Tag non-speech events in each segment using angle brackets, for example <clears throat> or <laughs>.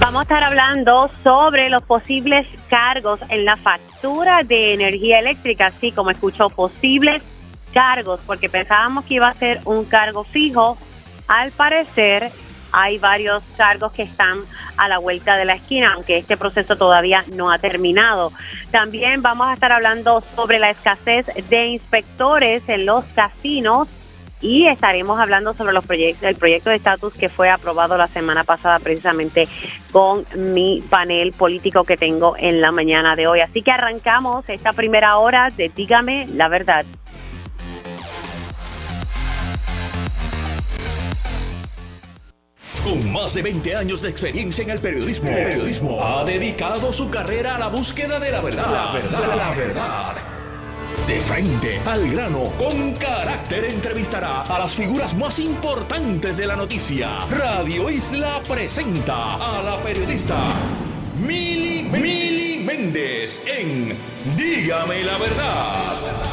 Vamos a estar hablando sobre los posibles cargos en la factura de energía eléctrica, así como escuchó, posibles cargos, porque pensábamos que iba a ser un cargo fijo. Al parecer, hay varios cargos que están a la vuelta de la esquina, aunque este proceso todavía no ha terminado. También vamos a estar hablando sobre la escasez de inspectores en los casinos y estaremos hablando sobre los proyectos, el proyecto de estatus que fue aprobado la semana pasada precisamente con mi panel político que tengo en la mañana de hoy. Así que arrancamos esta primera hora de Dígame la verdad. Con más de 20 años de experiencia en el periodismo, el periodismo ha dedicado su carrera a la búsqueda de la verdad. La verdad, la verdad. De frente al grano, con carácter entrevistará a las figuras más importantes de la noticia. Radio Isla presenta a la periodista Mili, Mili Méndez en Dígame la verdad.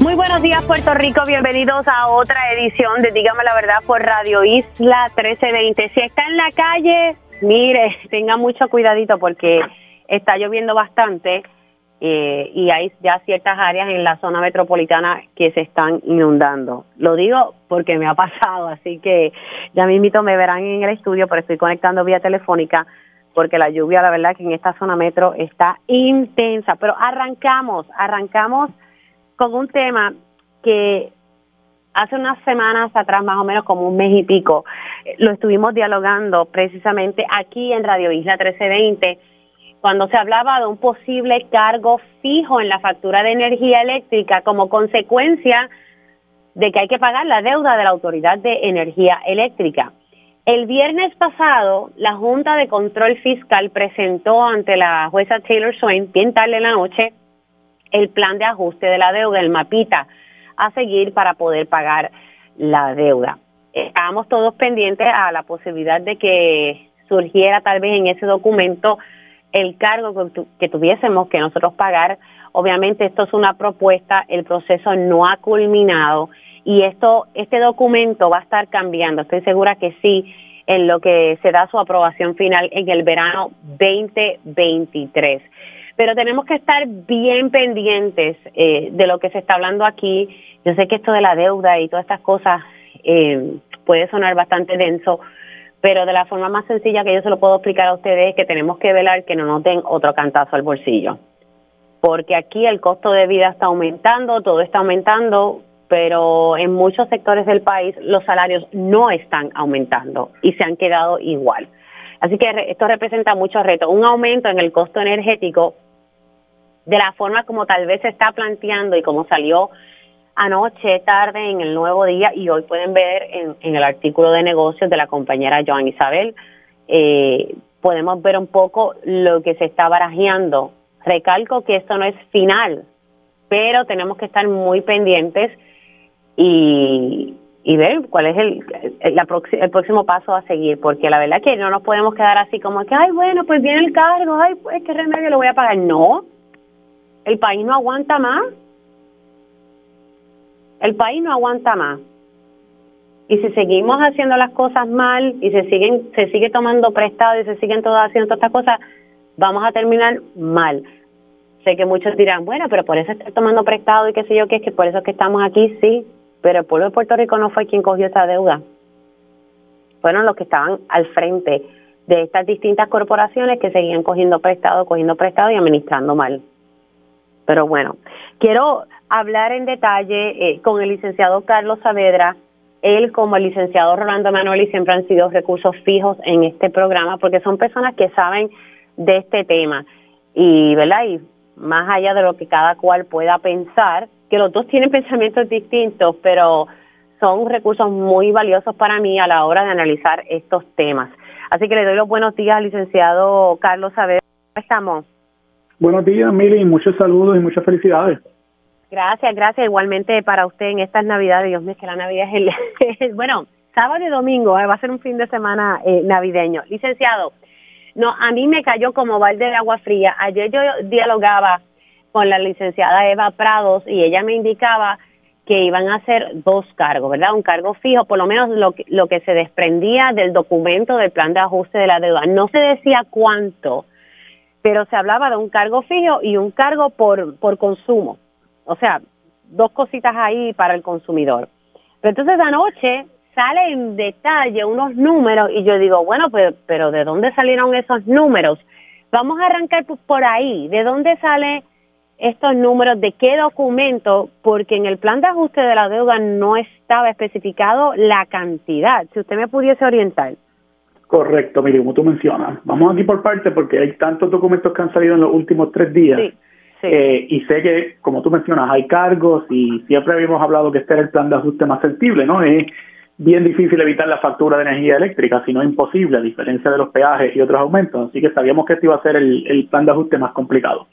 Muy buenos días Puerto Rico, bienvenidos a otra edición de Dígame la verdad por Radio Isla 1320. Si está en la calle, mire, tenga mucho cuidadito porque está lloviendo bastante eh, y hay ya ciertas áreas en la zona metropolitana que se están inundando. Lo digo porque me ha pasado, así que ya mismito me verán en el estudio, pero estoy conectando vía telefónica porque la lluvia, la verdad que en esta zona metro está intensa. Pero arrancamos, arrancamos con un tema que hace unas semanas atrás, más o menos como un mes y pico, lo estuvimos dialogando precisamente aquí en Radio Isla 1320, cuando se hablaba de un posible cargo fijo en la factura de energía eléctrica como consecuencia de que hay que pagar la deuda de la Autoridad de Energía Eléctrica. El viernes pasado, la Junta de Control Fiscal presentó ante la jueza Taylor Swain, bien tarde en la noche, el plan de ajuste de la deuda, el mapita a seguir para poder pagar la deuda. Estábamos todos pendientes a la posibilidad de que surgiera tal vez en ese documento el cargo que, tuviésemos que nosotros pagar. Obviamente esto es una propuesta, el proceso no ha culminado y esto este documento va a estar cambiando. Estoy segura que sí en lo que se da su aprobación final en el verano 2023 pero tenemos que estar bien pendientes eh, de lo que se está hablando aquí. Yo sé que esto de la deuda y todas estas cosas eh, puede sonar bastante denso, pero de la forma más sencilla que yo se lo puedo explicar a ustedes es que tenemos que velar que no nos den otro cantazo al bolsillo. Porque aquí el costo de vida está aumentando, todo está aumentando, pero en muchos sectores del país los salarios no están aumentando y se han quedado igual. Así que esto representa muchos retos. Un aumento en el costo energético de la forma como tal vez se está planteando y como salió anoche, tarde, en el nuevo día y hoy pueden ver en, el artículo de negocios de la compañera Joan Isabel, eh, podemos ver un poco lo que se está barajeando. Recalco que esto no es final, pero tenemos que estar muy pendientes y, y ver cuál es el, el, el, próximo paso a seguir, porque la verdad que no nos podemos quedar así como que, ay, bueno, pues viene el cargo, ay, pues qué remedio lo voy a pagar. No, el país no aguanta más. El país no aguanta más. Y si seguimos haciendo las cosas mal y se siguen se sigue tomando prestado y se siguen todas haciendo todas estas cosas, vamos a terminar mal. Sé que muchos dirán, bueno, pero por eso estoy tomando prestado y qué sé yo, que es que por eso es que estamos aquí, sí, pero el pueblo de Puerto Rico no fue quien cogió esa deuda. Fueron los que estaban al frente de estas distintas corporaciones que seguían cogiendo prestado, cogiendo prestado y administrando mal. Pero bueno, quiero hablar en detalle eh, con el licenciado Carlos Saavedra. Él como el licenciado Rolando Manoli siempre han sido recursos fijos en este programa porque son personas que saben de este tema. Y, ¿verdad? Y más allá de lo que cada cual pueda pensar, que los dos tienen <laughs> pensamientos distintos, pero son recursos muy valiosos para mí a la hora de analizar estos temas. Así que le doy los buenos días al licenciado Carlos Saavedra. ¿Cómo estamos? Buenos días, Mili, muchos saludos y muchas felicidades. Gracias, gracias. Igualmente para usted en estas Navidades. Dios mío, que la Navidad es el. <laughs> bueno, sábado y domingo, eh, va a ser un fin de semana eh, navideño. Licenciado, no, a mí me cayó como balde de agua fría. Ayer yo dialogaba con la licenciada Eva Prados y ella me indicaba que iban a hacer dos cargos, ¿verdad? Un cargo fijo, por lo menos lo que, lo que se desprendía del documento del plan de ajuste de la deuda. No se decía cuánto, pero se hablaba de un cargo fijo y un cargo por, por consumo. O sea, dos cositas ahí para el consumidor. Pero entonces anoche sale en detalle unos números y yo digo, bueno, pues, pero ¿de dónde salieron esos números? Vamos a arrancar por ahí. ¿De dónde sale estos números, de qué documento, porque en el plan de ajuste de la deuda no estaba especificado la cantidad. Si usted me pudiese orientar. Correcto, mire, como tú mencionas. Vamos aquí por parte porque hay tantos documentos que han salido en los últimos tres días. Sí, eh, y sé que, como tú mencionas, hay cargos y siempre habíamos hablado que este era el plan de ajuste más sensible, ¿no? Es bien difícil evitar la factura de energía eléctrica, si no imposible, a diferencia de los peajes y otros aumentos. Así que sabíamos que este iba a ser el plan de ajuste más complicado.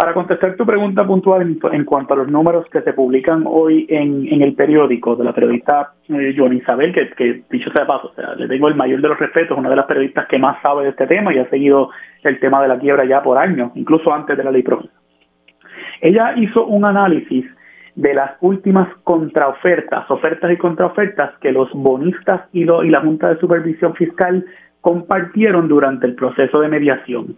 Para contestar tu pregunta puntual en, cuanto a los números que se publican hoy en, el periódico de la periodista eh, Isabel, que, dicho sea de paso, o sea, le tengo el mayor de los respetos, una de las periodistas que más sabe de este tema y ha seguido el tema de la quiebra ya por años, incluso antes de la ley promesa. Ella hizo un análisis de las últimas contraofertas, ofertas y contraofertas que los bonistas y, y la Junta de Supervisión Fiscal compartieron durante el proceso de mediación.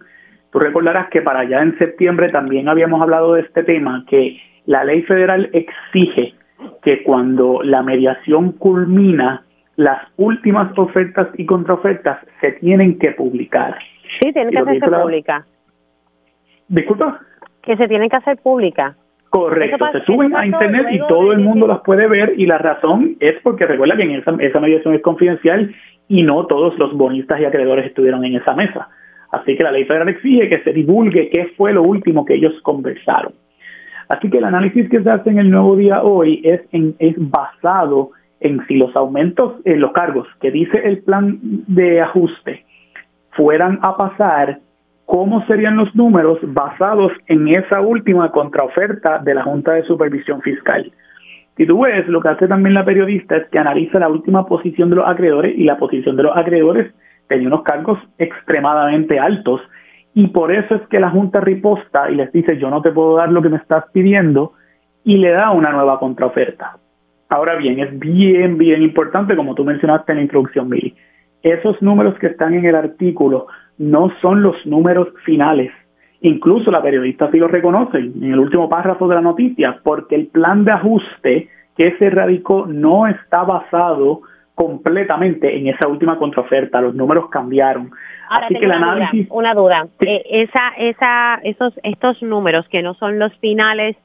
Tú recordarás que para allá en septiembre también habíamos hablado de este tema, que la ley federal exige que cuando la mediación culmina, las últimas ofertas y contraofertas se tienen que publicar. Sí, tienen que hacerse pública. Disculpa. Que se tienen que hacer pública. Correcto, se suben a internet y todo el mundo las puede ver y la razón es porque recuerda que en esa, esa mediación es confidencial y no todos los bonistas y acreedores estuvieron en esa mesa. Así que la ley federal exige que se divulgue qué fue lo último que ellos conversaron. Así que el análisis que se hace en el nuevo día hoy es, es basado en si los aumentos en los cargos que dice el plan de ajuste fueran a pasar, cómo serían los números basados en esa última contraoferta de la Junta de Supervisión Fiscal. Si tú ves, lo que hace también la periodista es que analiza la última posición de los acreedores y la posición de los acreedores tenía unos cargos extremadamente altos y por eso es que la Junta riposta y les dice yo no te puedo dar lo que me estás pidiendo y le da una nueva contraoferta. Ahora bien, es bien, bien importante, como tú mencionaste en la introducción, Mili, esos números que están en el artículo no son los números finales. Incluso la periodista sí lo reconoce en el último párrafo de la noticia, porque el plan de ajuste que se radicó no está basado completamente en esa última contraoferta, los números cambiaron. Así que el análisis una duda, eh, esa esa esos estos números que no son los finales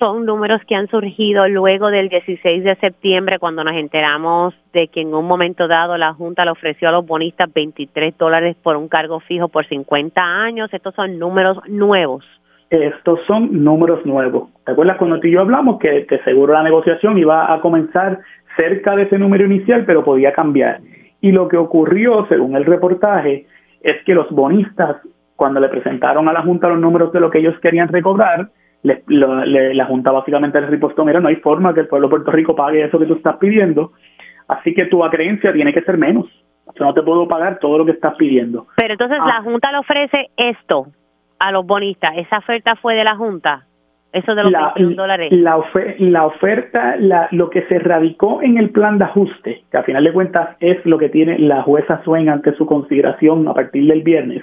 son números que han surgido luego del 16 de septiembre cuando nos enteramos de que en un momento dado la Junta le ofreció a los bonistas 23 dólares por un cargo fijo por 50 años. Estos son números nuevos. Estos son números nuevos. ¿Te acuerdas cuando tú y yo hablamos que, que seguro la negociación iba a comenzar cerca de ese número inicial, pero podía cambiar. Y lo que ocurrió, según el reportaje, es que los bonistas, cuando le presentaron a la Junta los números de lo que ellos querían recobrar, la Junta básicamente les ripostó, mira, no hay forma que el pueblo de Puerto Rico pague eso que tú estás pidiendo, así que tu acreencia tiene que ser menos. Yo no te puedo pagar todo lo que estás pidiendo. Pero entonces la ah. Junta le ofrece esto a los bonistas. ¿Esa oferta fue de la Junta? Eso de los la, dólares. La, oferta, la, lo que se radicó en el plan de ajuste, que a final de cuentas es lo que tiene la jueza Swain ante su consideración a partir del viernes,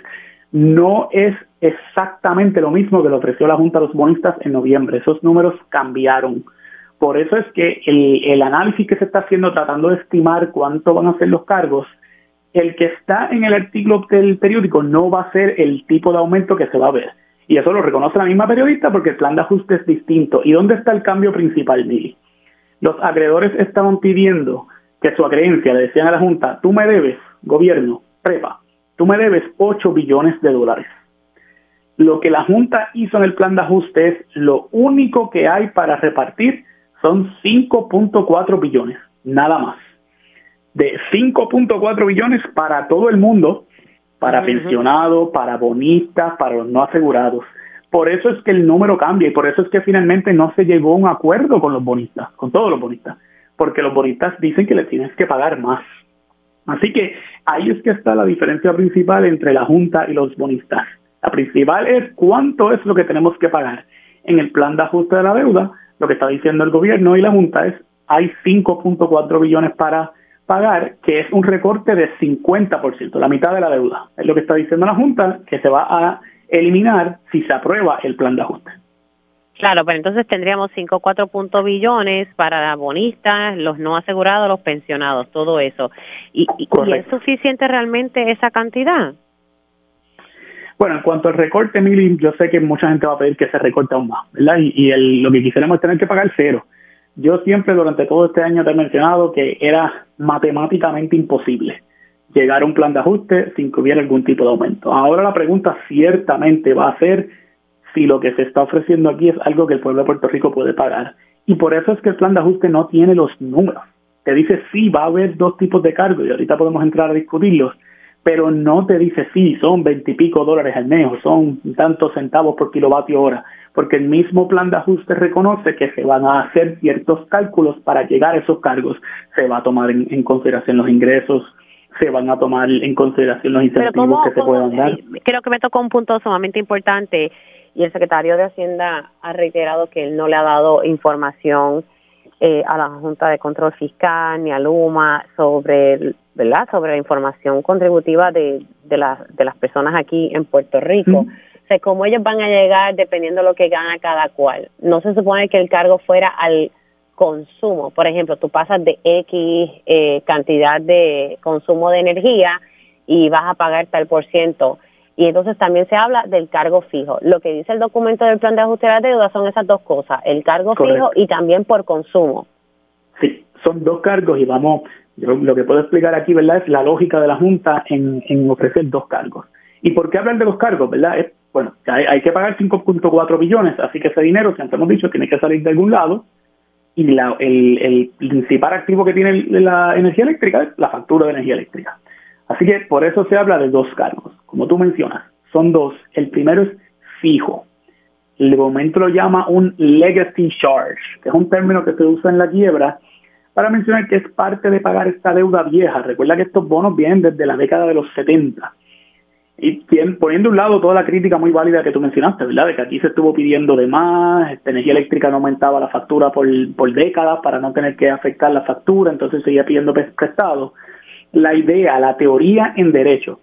no es exactamente lo mismo que le ofreció la Junta a los bonistas en noviembre. Esos números cambiaron. Por eso es que el, el análisis que se está haciendo tratando de estimar cuánto van a ser los cargos, el que está en el artículo del periódico no va a ser el tipo de aumento que se va a ver y eso lo reconoce la misma periodista porque el plan de ajuste es distinto. ¿Y dónde está el cambio principal, Mili? Los acreedores estaban pidiendo que su acreencia le decían a la Junta, tú me debes, gobierno, prepa, tú me debes 8 billones de dólares. Lo que la Junta hizo en el plan de ajuste es lo único que hay para repartir son 5.4 billones, nada más. De 5.4 billones para todo el mundo, para pensionados, para bonistas, para los no asegurados. Por eso es que el número cambia y por eso es que finalmente no se llegó a un acuerdo con los bonistas, con todos los bonistas, porque los bonistas dicen que les tienes que pagar más. Así que ahí es que está la diferencia principal entre la Junta y los bonistas. La principal es cuánto es lo que tenemos que pagar en el plan de ajuste de la deuda lo que está diciendo el gobierno y la Junta es hay 5.4 billones para pagar, que es un recorte de 50%, la mitad de la deuda. Es lo que está diciendo la Junta, que se va a eliminar si se aprueba el plan de ajuste. Claro, pero entonces tendríamos 5,4 billones para bonistas, los no asegurados, los pensionados, todo eso. ¿Y, y, es suficiente realmente esa cantidad? Bueno, en cuanto al recorte, Mili, yo sé que mucha gente va a pedir que se recorte aún más, ¿verdad? Y, y el, lo que quisiéramos es tener que pagar cero. Yo siempre durante todo este año te he mencionado que era matemáticamente imposible llegar a un plan de ajuste sin que hubiera algún tipo de aumento. Ahora la pregunta ciertamente va a ser si lo que se está ofreciendo aquí es algo que el pueblo de Puerto Rico puede pagar. Y por eso es que el plan de ajuste no tiene los números. Te dice sí, va a haber dos tipos de cargos y ahorita podemos entrar a discutirlos, pero no te dice sí, son veintipico dólares al mes o son tantos centavos por kilovatio hora, porque el mismo plan de ajuste reconoce que se van a hacer ciertos cálculos para llegar a esos cargos. Se va a tomar en, consideración los ingresos, se van a tomar en consideración los incentivos que se puedan dar. Creo que me tocó un punto sumamente importante y el secretario de Hacienda ha reiterado que él no le ha dado información eh, a la Junta de Control Fiscal ni a Luma sobre, ¿verdad? sobre la información contributiva de, de, de las personas aquí en Puerto Rico. O sea, cómo ellos van a llegar dependiendo de lo que gana cada cual. No se supone que el cargo fuera al consumo. Por ejemplo, tú pasas de X eh, cantidad de consumo de energía y vas a pagar tal por ciento y entonces también se habla del cargo fijo. Lo que dice el documento del plan de ajuste de la deuda son esas dos cosas, el cargo fijo y también por consumo. Sí, son dos cargos y vamos, yo lo que puedo explicar aquí, ¿verdad? Es la lógica de la Junta en, en ofrecer dos cargos. ¿Y por qué hablar de los cargos, verdad? Es, bueno, hay, hay que pagar 5.4 billones, así que ese dinero, como hemos dicho, tiene que salir de algún lado y la, el, el principal activo que tiene la energía eléctrica es la factura de energía eléctrica. Así que por eso se habla de dos cargos, como tú mencionas, son dos. El primero es fijo. El momento lo llama un legacy charge, que es un término que se usa en la quiebra para mencionar que es parte de pagar esta deuda vieja. Recuerda que estos bonos vienen desde la década de los 70. Y poniendo a un lado toda la crítica muy válida que tú mencionaste, ¿verdad? De que aquí se estuvo pidiendo de más, esta energía eléctrica no aumentaba la factura por, por décadas para no tener que afectar la factura, entonces seguía pidiendo prestado la idea, la teoría en derecho,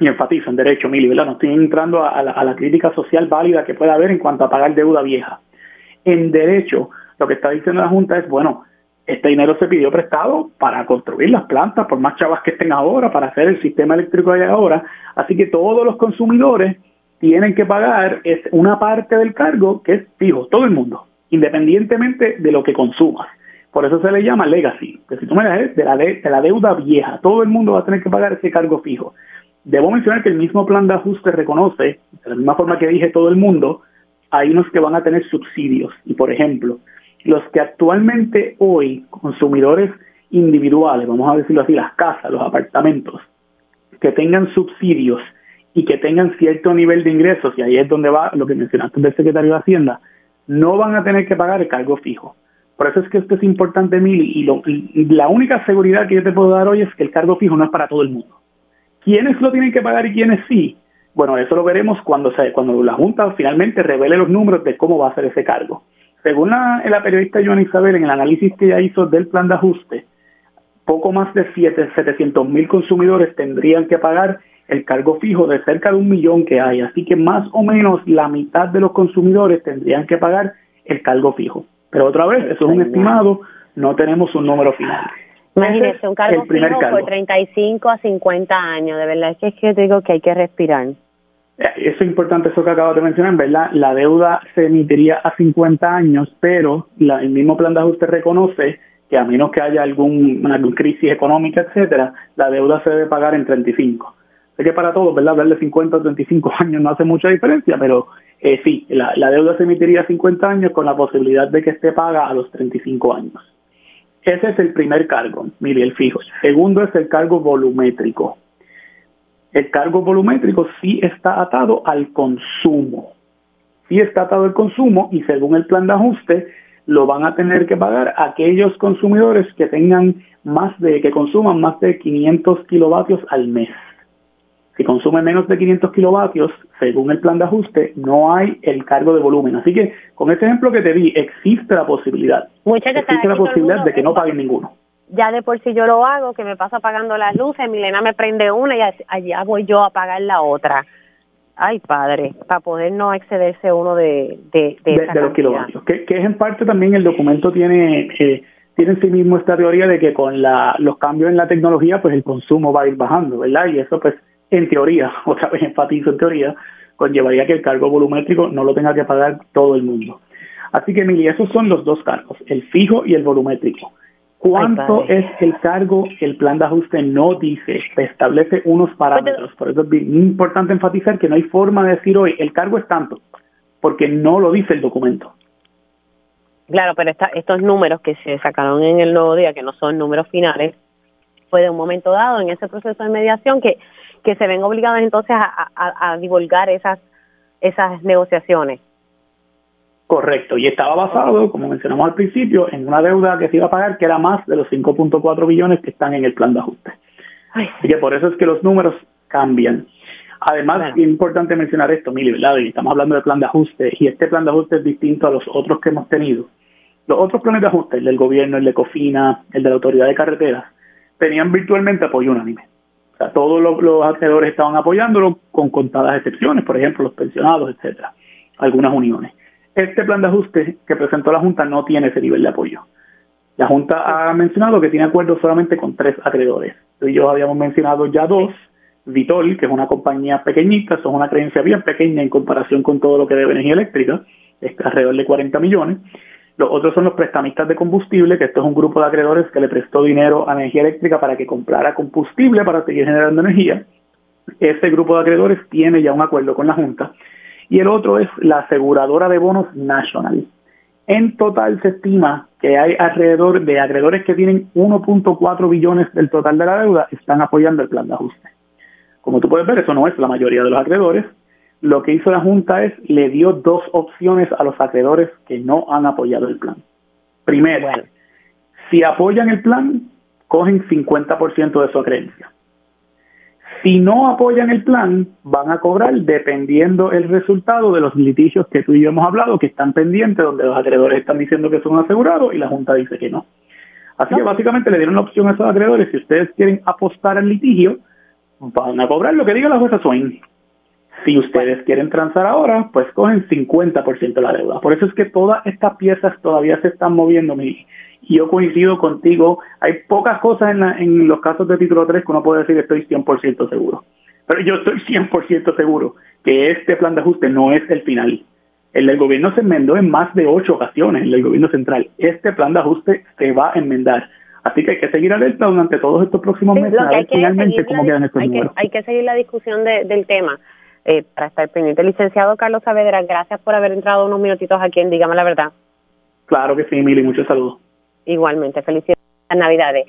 y enfatizo en derecho, Mili, ¿verdad? No estoy entrando a, la, crítica social válida que pueda haber en cuanto a pagar deuda vieja. En derecho, lo que está diciendo la Junta es, bueno, este dinero se pidió prestado para construir las plantas, por más chavas que estén ahora, para hacer el sistema eléctrico de ahora, así que todos los consumidores tienen que pagar una parte del cargo que es fijo, todo el mundo, independientemente de lo que consumas. Por eso se le llama legacy, que si tú me das de la, de, la deuda vieja, todo el mundo va a tener que pagar ese cargo fijo. Debo mencionar que el mismo plan de ajuste reconoce, de la misma forma que dije todo el mundo, hay unos que van a tener subsidios. Y por ejemplo, los que actualmente hoy, consumidores individuales, vamos a decirlo así, las casas, los apartamentos, que tengan subsidios y que tengan cierto nivel de ingresos, y ahí es donde va lo que mencionaste del secretario de Hacienda, no van a tener que pagar el cargo fijo. Por eso es que esto es importante, Mili, y, la única seguridad que yo te puedo dar hoy es que el cargo fijo no es para todo el mundo. ¿Quiénes lo tienen que pagar y quiénes sí? Bueno, eso lo veremos cuando, se, cuando la Junta finalmente revele los números de cómo va a ser ese cargo. Según la, la periodista Joan Isabel, en el análisis que ella hizo del plan de ajuste, poco más de 700 mil consumidores tendrían que pagar el cargo fijo de cerca de un millón que hay. Así que más o menos la mitad de los consumidores tendrían que pagar el cargo fijo. Pero otra vez, eso es un estimado, no tenemos un número final. Imagínese, un cargo fijo por 35 a 50 años, de verdad es que, es que digo que hay que respirar. Eh, eso es importante, eso que acabo de mencionar, ¿verdad? La deuda se emitiría a 50 años, pero la, el mismo plan de ajuste reconoce que a menos que haya algún, alguna crisis económica, etcétera, la deuda se debe pagar en 35. Sé que para todos, ¿verdad? Hablar de 50 o 35 <laughs> años no hace mucha diferencia, pero eh, sí, la, deuda se emitiría a 50 años con la posibilidad de que esté paga a los 35 años. Ese es el primer cargo, mire, el fijo. Segundo es el cargo volumétrico. El cargo volumétrico sí está atado al consumo. Sí está atado al consumo y según el plan de ajuste lo van a tener que pagar aquellos consumidores que tengan más de, que consuman más de 500 kilovatios al mes. Si consume menos de 500 kilovatios, según el plan de ajuste, no hay el cargo de volumen. Así que con ese ejemplo que te di, existe la posibilidad. existe la posibilidad de que no paguen ninguno. Ya de por sí yo lo hago, que me paso apagando las luces, Milena me prende una y allá voy yo a apagar la otra. Ay, padre, para poder no excederse uno de, de, de, los kilovatios. Que, que, es en parte también el documento tiene... Eh, tiene en sí mismo esta teoría de que con la, los cambios en la tecnología, pues el consumo va a ir bajando, ¿verdad? Y eso, pues, en teoría, <laughs> otra vez enfatizo en teoría, conllevaría que el cargo volumétrico no lo tenga que pagar todo el mundo. Así que, Mili, esos son los dos cargos, el fijo y el volumétrico. ¿Cuánto es el cargo? El plan de ajuste no dice, establece unos pues, parámetros. Por eso es importante enfatizar que no hay forma de decir hoy, el cargo es tanto, porque no lo dice el documento. Claro, pero estos números que se sacaron en el nuevo día, que no son números finales, fue de un momento dado en ese proceso de mediación que que se ven obligadas entonces a, divulgar esas, esas negociaciones. Correcto, y estaba basado, como mencionamos al principio, en una deuda que se iba a pagar que era más de los 5.4 billones que están en el plan de ajuste. Así que por eso es que los números cambian. Además, es importante mencionar esto, Mili, ¿verdad? estamos hablando del plan de ajuste, y este plan de ajuste es distinto a los otros que hemos tenido. Los otros planes de ajuste, el del gobierno, el de COFINA, el de la Autoridad de Carreteras, tenían virtualmente apoyo unánime todos los, acreedores estaban apoyándolo con contadas excepciones, por ejemplo, los pensionados, etcétera, algunas uniones. Este plan de ajuste que presentó la Junta no tiene ese nivel de apoyo. La Junta ha mencionado que tiene acuerdos solamente con tres acreedores. y yo habíamos mencionado ya dos. Vitol, que es una compañía pequeñita, son una creencia bien pequeña en comparación con todo lo que debe energía eléctrica, es alrededor de 40 millones. Los otros son los prestamistas de combustible, que esto es un grupo de acreedores que le prestó dinero a energía eléctrica para que comprara combustible para seguir generando energía. Ese grupo de acreedores tiene ya un acuerdo con la Junta. Y el otro es la aseguradora de bonos National. En total se estima que hay alrededor de acreedores que tienen 1.4 billones del total de la deuda, están apoyando el plan de ajuste. Como tú puedes ver, eso no es la mayoría de los acreedores, lo que hizo la Junta es le dio dos opciones a los acreedores que no han apoyado el plan. Primero, si apoyan el plan, cogen 50% de su creencia. Si no apoyan el plan, van a cobrar dependiendo el resultado de los litigios que tú y yo hemos hablado, que están pendientes, donde los acreedores están diciendo que son asegurados y la Junta dice que no. Así que básicamente le dieron la opción a esos acreedores, si ustedes quieren apostar al litigio, van a cobrar lo que diga la jueza Swain. Si ustedes quieren transar ahora, pues cogen 50% de la deuda. Por eso es que todas estas piezas todavía se están moviendo. Y yo coincido contigo. Hay pocas cosas en, en los casos de título 3 que uno puede decir que estoy 100% seguro. Pero yo estoy 100% seguro que este plan de ajuste no es el final. El del gobierno se enmendó en más de ocho ocasiones, el del gobierno central. Este plan de ajuste se va a enmendar. Así que hay que seguir alerta durante todos estos próximos meses a ver finalmente cómo quedan estos hay números. hay que seguir la discusión del tema eh, para estar pendiente. Licenciado Carlos Saavedra, gracias por haber entrado unos minutitos aquí en Dígame la Verdad. Claro que sí, Mili, muchos saludos. Igualmente, felicidades Navidades.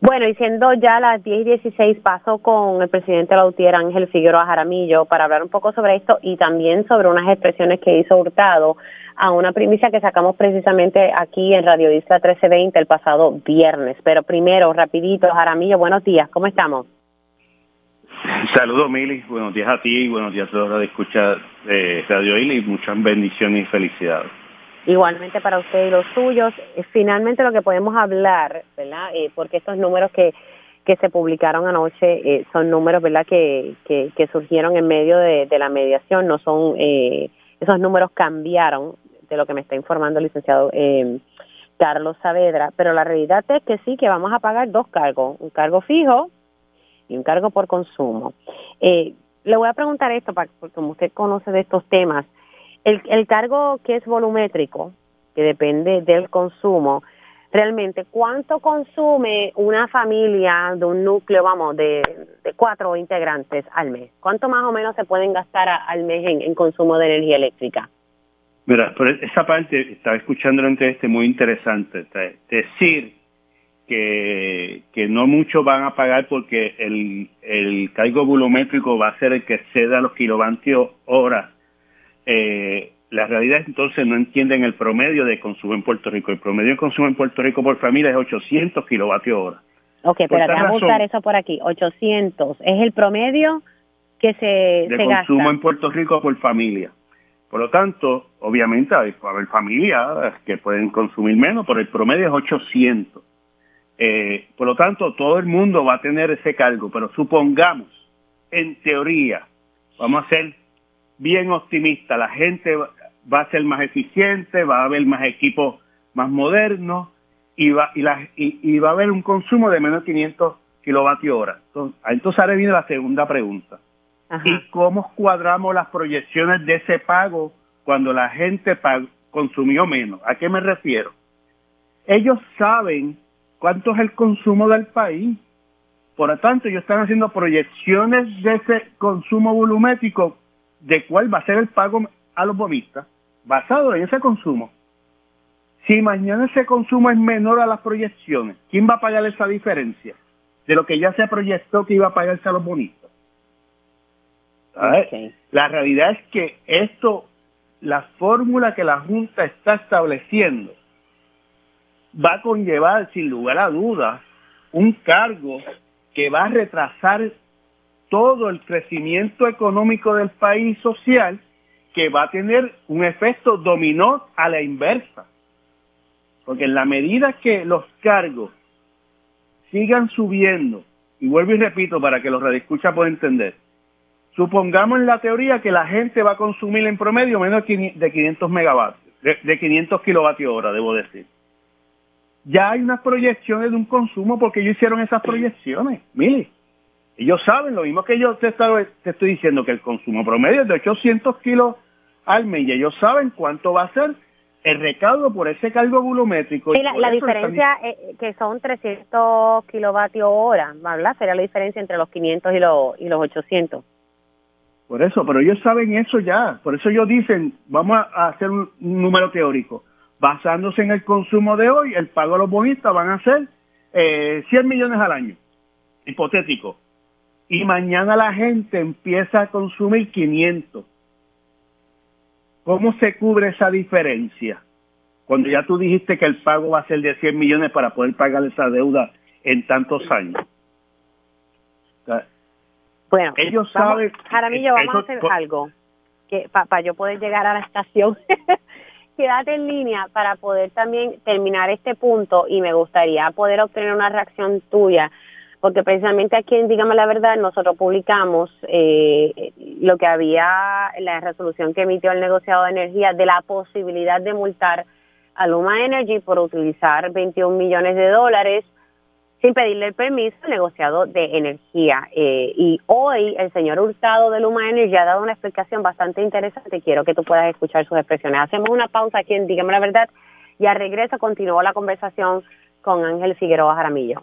Bueno, y siendo ya las 10 y 16, paso con el presidente Lautier Ángel Figueroa Jaramillo para hablar un poco sobre esto y también sobre unas expresiones que hizo Hurtado a una primicia que sacamos precisamente aquí en Radio Isla 1320 el pasado viernes. Pero primero, rapidito, Jaramillo, buenos días, ¿cómo estamos? <laughs> Saludos, Mili. Buenos días a ti y buenos días a todos los de escucha de Radio Isla y muchas bendiciones y felicidades. Igualmente para usted y los suyos. Eh, finalmente lo que podemos hablar, ¿verdad? Eh, porque estos números que, que se publicaron anoche eh, son números, ¿verdad? Que, que, que surgieron en medio de, de la mediación, no son, eh, esos números cambiaron de lo que me está informando el licenciado eh, Carlos Saavedra, pero la realidad es que sí, que vamos a pagar dos cargos, un cargo fijo y un cargo por consumo. Eh, le voy a preguntar esto, porque como usted conoce de estos temas, el, el cargo que es volumétrico, que depende del consumo, realmente cuánto consume una familia de un núcleo, vamos, de, cuatro integrantes al mes. ¿Cuánto más o menos se pueden gastar al mes en, consumo de energía eléctrica? Mira, por esa parte estaba escuchándolo entre este muy interesante. Decir que, que no muchos van a pagar porque el, el cargo volumétrico va a ser el que ceda los kilovatios hora. Eh, la realidad es entonces no entienden el promedio de consumo en Puerto Rico. El promedio de consumo en Puerto Rico por familia es 800 kilovatios hora. Ok, pero déjame buscar eso por aquí. 800 es el promedio que se, de consumo en Puerto Rico por familia. Por lo tanto, obviamente hay, haber familias que pueden consumir menos, pero el promedio es 800. Eh, por lo tanto, todo el mundo va a tener ese cargo, pero supongamos, en teoría, vamos a ser bien optimistas, la gente va a ser más eficiente, va a haber más equipos más modernos y va, y, la, y, va a haber un consumo de menos de 500 kilovatios hora. Entonces, entonces ahora viene la segunda pregunta. ¿Y cómo cuadramos las proyecciones de ese pago cuando la gente consumió menos? ¿A qué me refiero? Ellos saben cuánto es el consumo del país. Por lo tanto, ellos están haciendo proyecciones de ese consumo volumétrico de cuál va a ser el pago a los bonistas basado en ese consumo. Si mañana ese consumo es menor a las proyecciones, ¿quién va a pagar esa diferencia de lo que ya se proyectó que iba a pagarse a los bonistas? La realidad es que esto, la fórmula que la Junta está estableciendo, va a conllevar, sin lugar a dudas, un cargo que va a retrasar todo el crecimiento económico del país social, que va a tener un efecto dominó a la inversa. Porque en la medida que los cargos sigan subiendo, y vuelvo y repito para que los redescucha puedan entender, Supongamos en la teoría que la gente va a consumir en promedio menos de 500 megavatios, de, 500 kilovatios hora, debo decir. Ya hay unas proyecciones de un consumo porque ellos hicieron esas proyecciones, Mili. Ellos saben, lo mismo que yo te, te estoy diciendo, que el consumo promedio es de 800 kilos al mes y ellos saben cuánto va a ser el recaudo por ese cargo volumétrico. Y la, diferencia eh, que son 300 kilovatios hora, ¿verdad? Sería la diferencia entre los 500 y los, y los 800. Por eso, pero ellos saben eso ya. Por eso ellos dicen, vamos a hacer un, número teórico. Basándose en el consumo de hoy, el pago a los bonistas van a ser eh, 100 millones al año. Hipotético. Y mañana la gente empieza a consumir 500. ¿Cómo se cubre esa diferencia? Cuando ya tú dijiste que el pago va a ser de 100 millones para poder pagar esa deuda en tantos años. Bueno, ellos saben. Jaramillo, vamos a hacer algo que para yo poder llegar a la estación. <laughs> Quédate en línea para poder también terminar este punto y me gustaría poder obtener una reacción tuya, porque precisamente aquí en Dígame la Verdad nosotros publicamos eh, lo que había, la resolución que emitió el negociado de energía de la posibilidad de multar a Luma Energy por utilizar 21 millones de dólares sin pedirle el permiso al negociado de energía. Eh, y hoy el señor Hurtado de Luma Energy ha dado una explicación bastante interesante. Quiero que tú puedas escuchar sus expresiones. Hacemos una pausa aquí en Dígame la Verdad y al regreso continúo la conversación con Ángel Figueroa Jaramillo.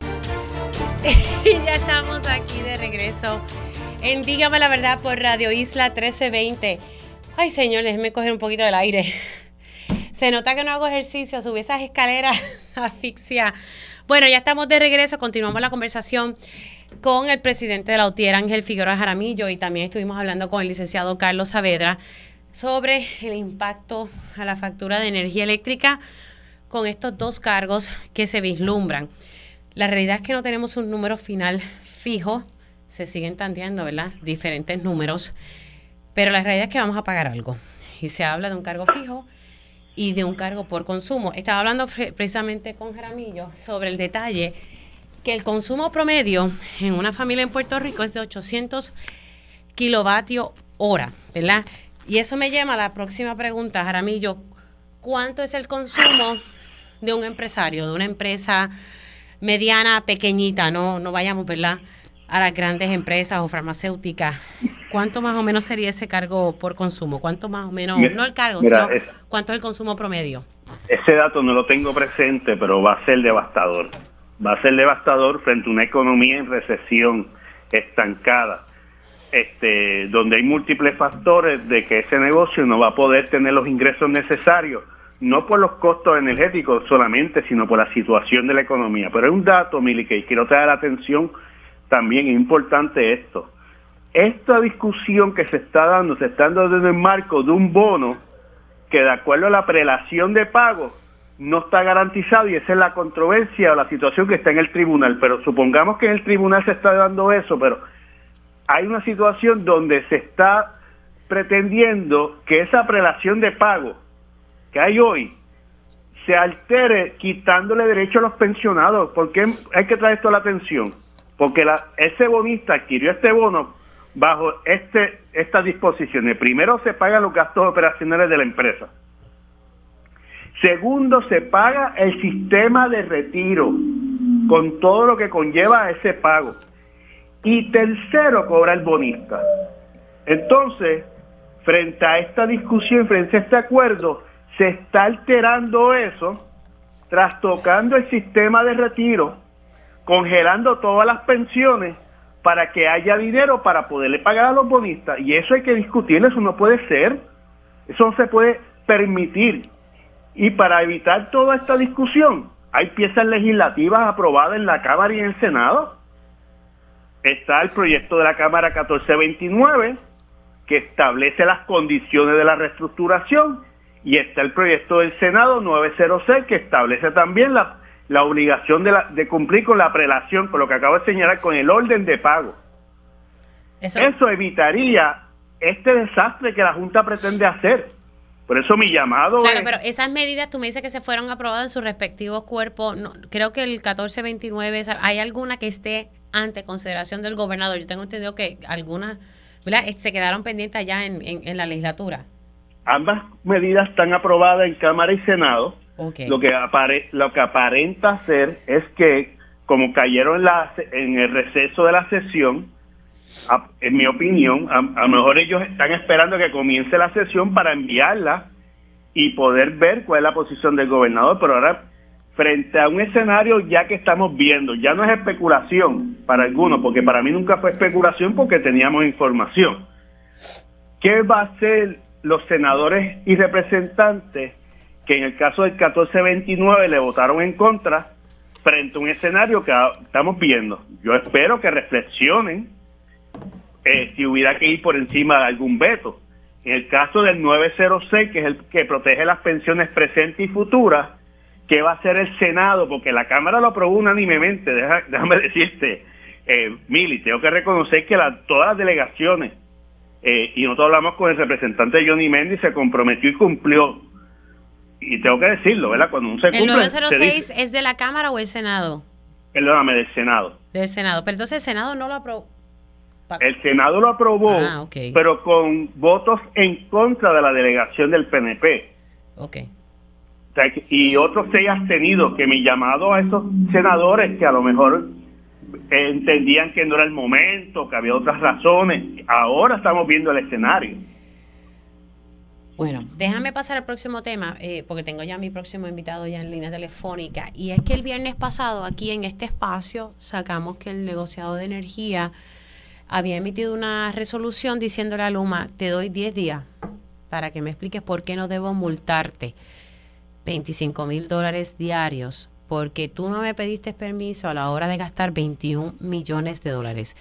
<laughs> y ya estamos aquí de regreso en Dígame la Verdad por Radio Isla 1320. Ay, señor, déjeme coger un poquito del aire. <laughs> Se nota que no hago ejercicio, subí esas escaleras <laughs> asfixia bueno, ya estamos de regreso, continuamos la conversación con el presidente de la UTIER, Ángel Figueroa Jaramillo, y también estuvimos hablando con el licenciado Carlos Saavedra sobre el impacto a la factura de energía eléctrica con estos dos cargos que se vislumbran. La realidad es que no tenemos un número final fijo, se siguen tanteando, ¿verdad? Diferentes números, pero la realidad es que vamos a pagar algo. Y se habla de un cargo fijo y de un cargo por consumo. Estaba hablando precisamente con Jaramillo sobre el detalle que el consumo promedio en una familia en Puerto Rico es de 800 kilovatios hora, ¿verdad? Y eso me lleva a la próxima pregunta, Jaramillo. ¿Cuánto es el consumo de un empresario, de una empresa mediana, pequeñita? No, no vayamos, ¿verdad? A las grandes empresas o farmacéuticas. ¿Cuánto más o menos sería ese cargo por consumo? ¿Cuánto más o menos, no el cargo, sino cuánto es el consumo promedio? Ese dato no lo tengo presente, pero va a ser devastador. Va a ser devastador frente a una economía en recesión, estancada, este, donde hay múltiples factores de que ese negocio no va a poder tener los ingresos necesarios, no por los costos energéticos solamente, sino por la situación de la economía. Pero hay un dato, Mili, que quiero traer la atención también, es importante esto esta discusión que se está dando, se está dando en el marco de un bono que de acuerdo a la prelación de pago no está garantizado y esa es la controversia o la situación que está en el tribunal. Pero supongamos que en el tribunal se está dando eso, pero hay una situación donde se está pretendiendo que esa prelación de pago que hay hoy se altere quitándole derecho a los pensionados. ¿Por qué hay que traer esto a la atención? Porque ese bonista adquirió este bono bajo este estas disposiciones. Primero se pagan los gastos operacionales de la empresa. Segundo, se paga el sistema de retiro con todo lo que conlleva ese pago. Y tercero, cobra el bonista. Entonces, frente a esta discusión, frente a este acuerdo, se está alterando eso, trastocando el sistema de retiro, congelando todas las pensiones para que haya dinero para poderle pagar a los bonistas. Y eso hay que discutirlo, eso no puede ser, eso no se puede permitir. Y para evitar toda esta discusión, hay piezas legislativas aprobadas en la Cámara y en el Senado. Está el proyecto de la Cámara 1429, que establece las condiciones de la reestructuración, y está el proyecto del Senado 906, que establece también la, la obligación de, la, de cumplir con la prelación, con lo que acabo de señalar, con el orden de pago. Eso, Eso evitaría este desastre que la Junta pretende hacer. Por eso mi llamado Claro, pero esas medidas, tú me dices que se fueron aprobadas en sus respectivos cuerpos. No, creo que el 1429, ¿hay alguna que esté ante consideración del gobernador? Yo tengo entendido que algunas ¿verdad? se quedaron pendientes allá en, en, en, la legislatura. Ambas medidas están aprobadas en Cámara y Senado. Lo, que apare, lo que aparenta ser es que, como cayeron en, la, en el receso de la sesión, en mi opinión, a, a, lo mejor ellos están esperando que comience la sesión para enviarla y poder ver cuál es la posición del gobernador, pero ahora frente a un escenario ya que estamos viendo, ya no es especulación para algunos, porque para mí nunca fue especulación porque teníamos información. ¿Qué va a hacer los senadores y representantes que en el caso del 1429 le votaron en contra frente a un escenario que estamos viendo? Yo espero que reflexionen eh, si hubiera que ir por encima de algún veto. En el caso del 906, que es el que protege las pensiones presentes y futuras, ¿qué va a hacer el Senado? Porque la Cámara lo aprobó unánimemente, <laughs> déjame decirte, eh, Mili, tengo que reconocer que la, todas las delegaciones, eh, y nosotros hablamos con el representante Johnny Mendy, se comprometió y cumplió. Y tengo que decirlo, ¿verdad? Cuando uno se ¿El 906 es de la Cámara o el Senado? Perdóname, del Senado. Del Senado, pero entonces el Senado no lo aprobó. El Senado lo aprobó, ah, okay. pero con votos en contra de la delegación del PNP. Ok. O sea, y otros seis abstenidos, que mi llamado a esos senadores que a lo mejor entendían que no era el momento, que había otras razones, ahora estamos viendo el escenario. Bueno, déjame pasar al próximo tema, eh, porque tengo ya mi próximo invitado ya en línea telefónica. Y es que el viernes pasado, aquí en este espacio, sacamos que el negociado de energía había emitido una resolución diciéndole a Luma, te doy 10 días para que me expliques por qué no debo multarte 25 mil dólares diarios, porque tú no me pediste permiso a la hora de gastar 21 millones de dólares.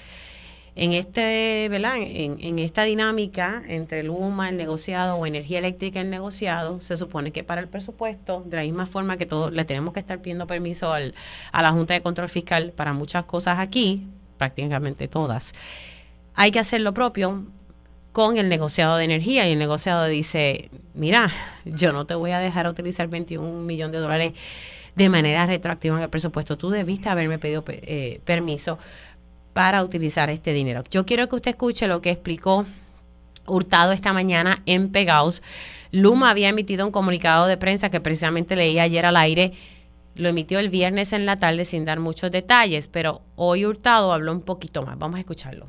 En, este, ¿verdad? En, esta dinámica entre Luma, el negociado, o energía eléctrica, el negociado, se supone que para el presupuesto, de la misma forma que todos le tenemos que estar pidiendo permiso al, a la Junta de Control Fiscal para muchas cosas aquí, prácticamente todas, hay que hacer lo propio con el negociado de energía y el negociado dice, mira, yo no te voy a dejar utilizar 21 millones de dólares de manera retroactiva en el presupuesto. Tú debiste haberme pedido eh, permiso para utilizar este dinero. Yo quiero que usted escuche lo que explicó Hurtado esta mañana en Pegaos. Luma había emitido un comunicado de prensa que precisamente leí ayer al aire. Lo emitió el viernes en la tarde sin dar muchos detalles, pero hoy Hurtado habló un poquito más. Vamos a escucharlo.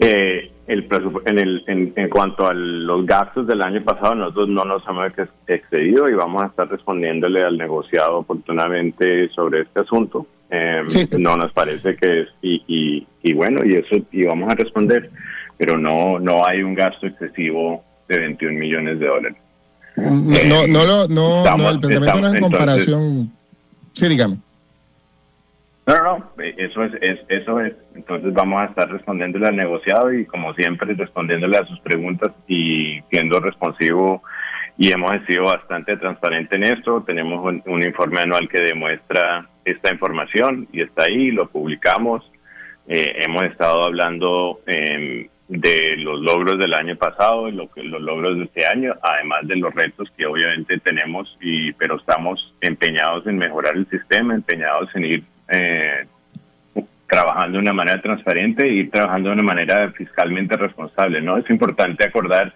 Eh, el en, el, en, en, cuanto a los gastos del año pasado, nosotros no nos hemos excedido y vamos a estar respondiéndole al negociado oportunamente sobre este asunto. Eh, sí. No nos parece que es, y, y, y, bueno, y eso, y vamos a responder, pero no, no hay un gasto excesivo de 21 millones de dólares. No, eh, no, no, no, no, estamos, no, el planteamiento estamos, no es en comparación. Entonces, sí, dígame. No, no, no, eso es, es, eso es. Entonces vamos a estar respondiéndole al negociado y como siempre respondiéndole a sus preguntas y siendo responsivo y hemos sido bastante transparente en esto. Tenemos un, un, informe anual que demuestra esta información y está ahí, lo publicamos. Eh, hemos estado hablando em, de los logros del año pasado, lo que, los logros de este año, además de los retos que obviamente tenemos, y pero estamos empeñados en mejorar el sistema, empeñados en ir eh, trabajando de una manera transparente y ir trabajando de una manera fiscalmente responsable. No es importante acordar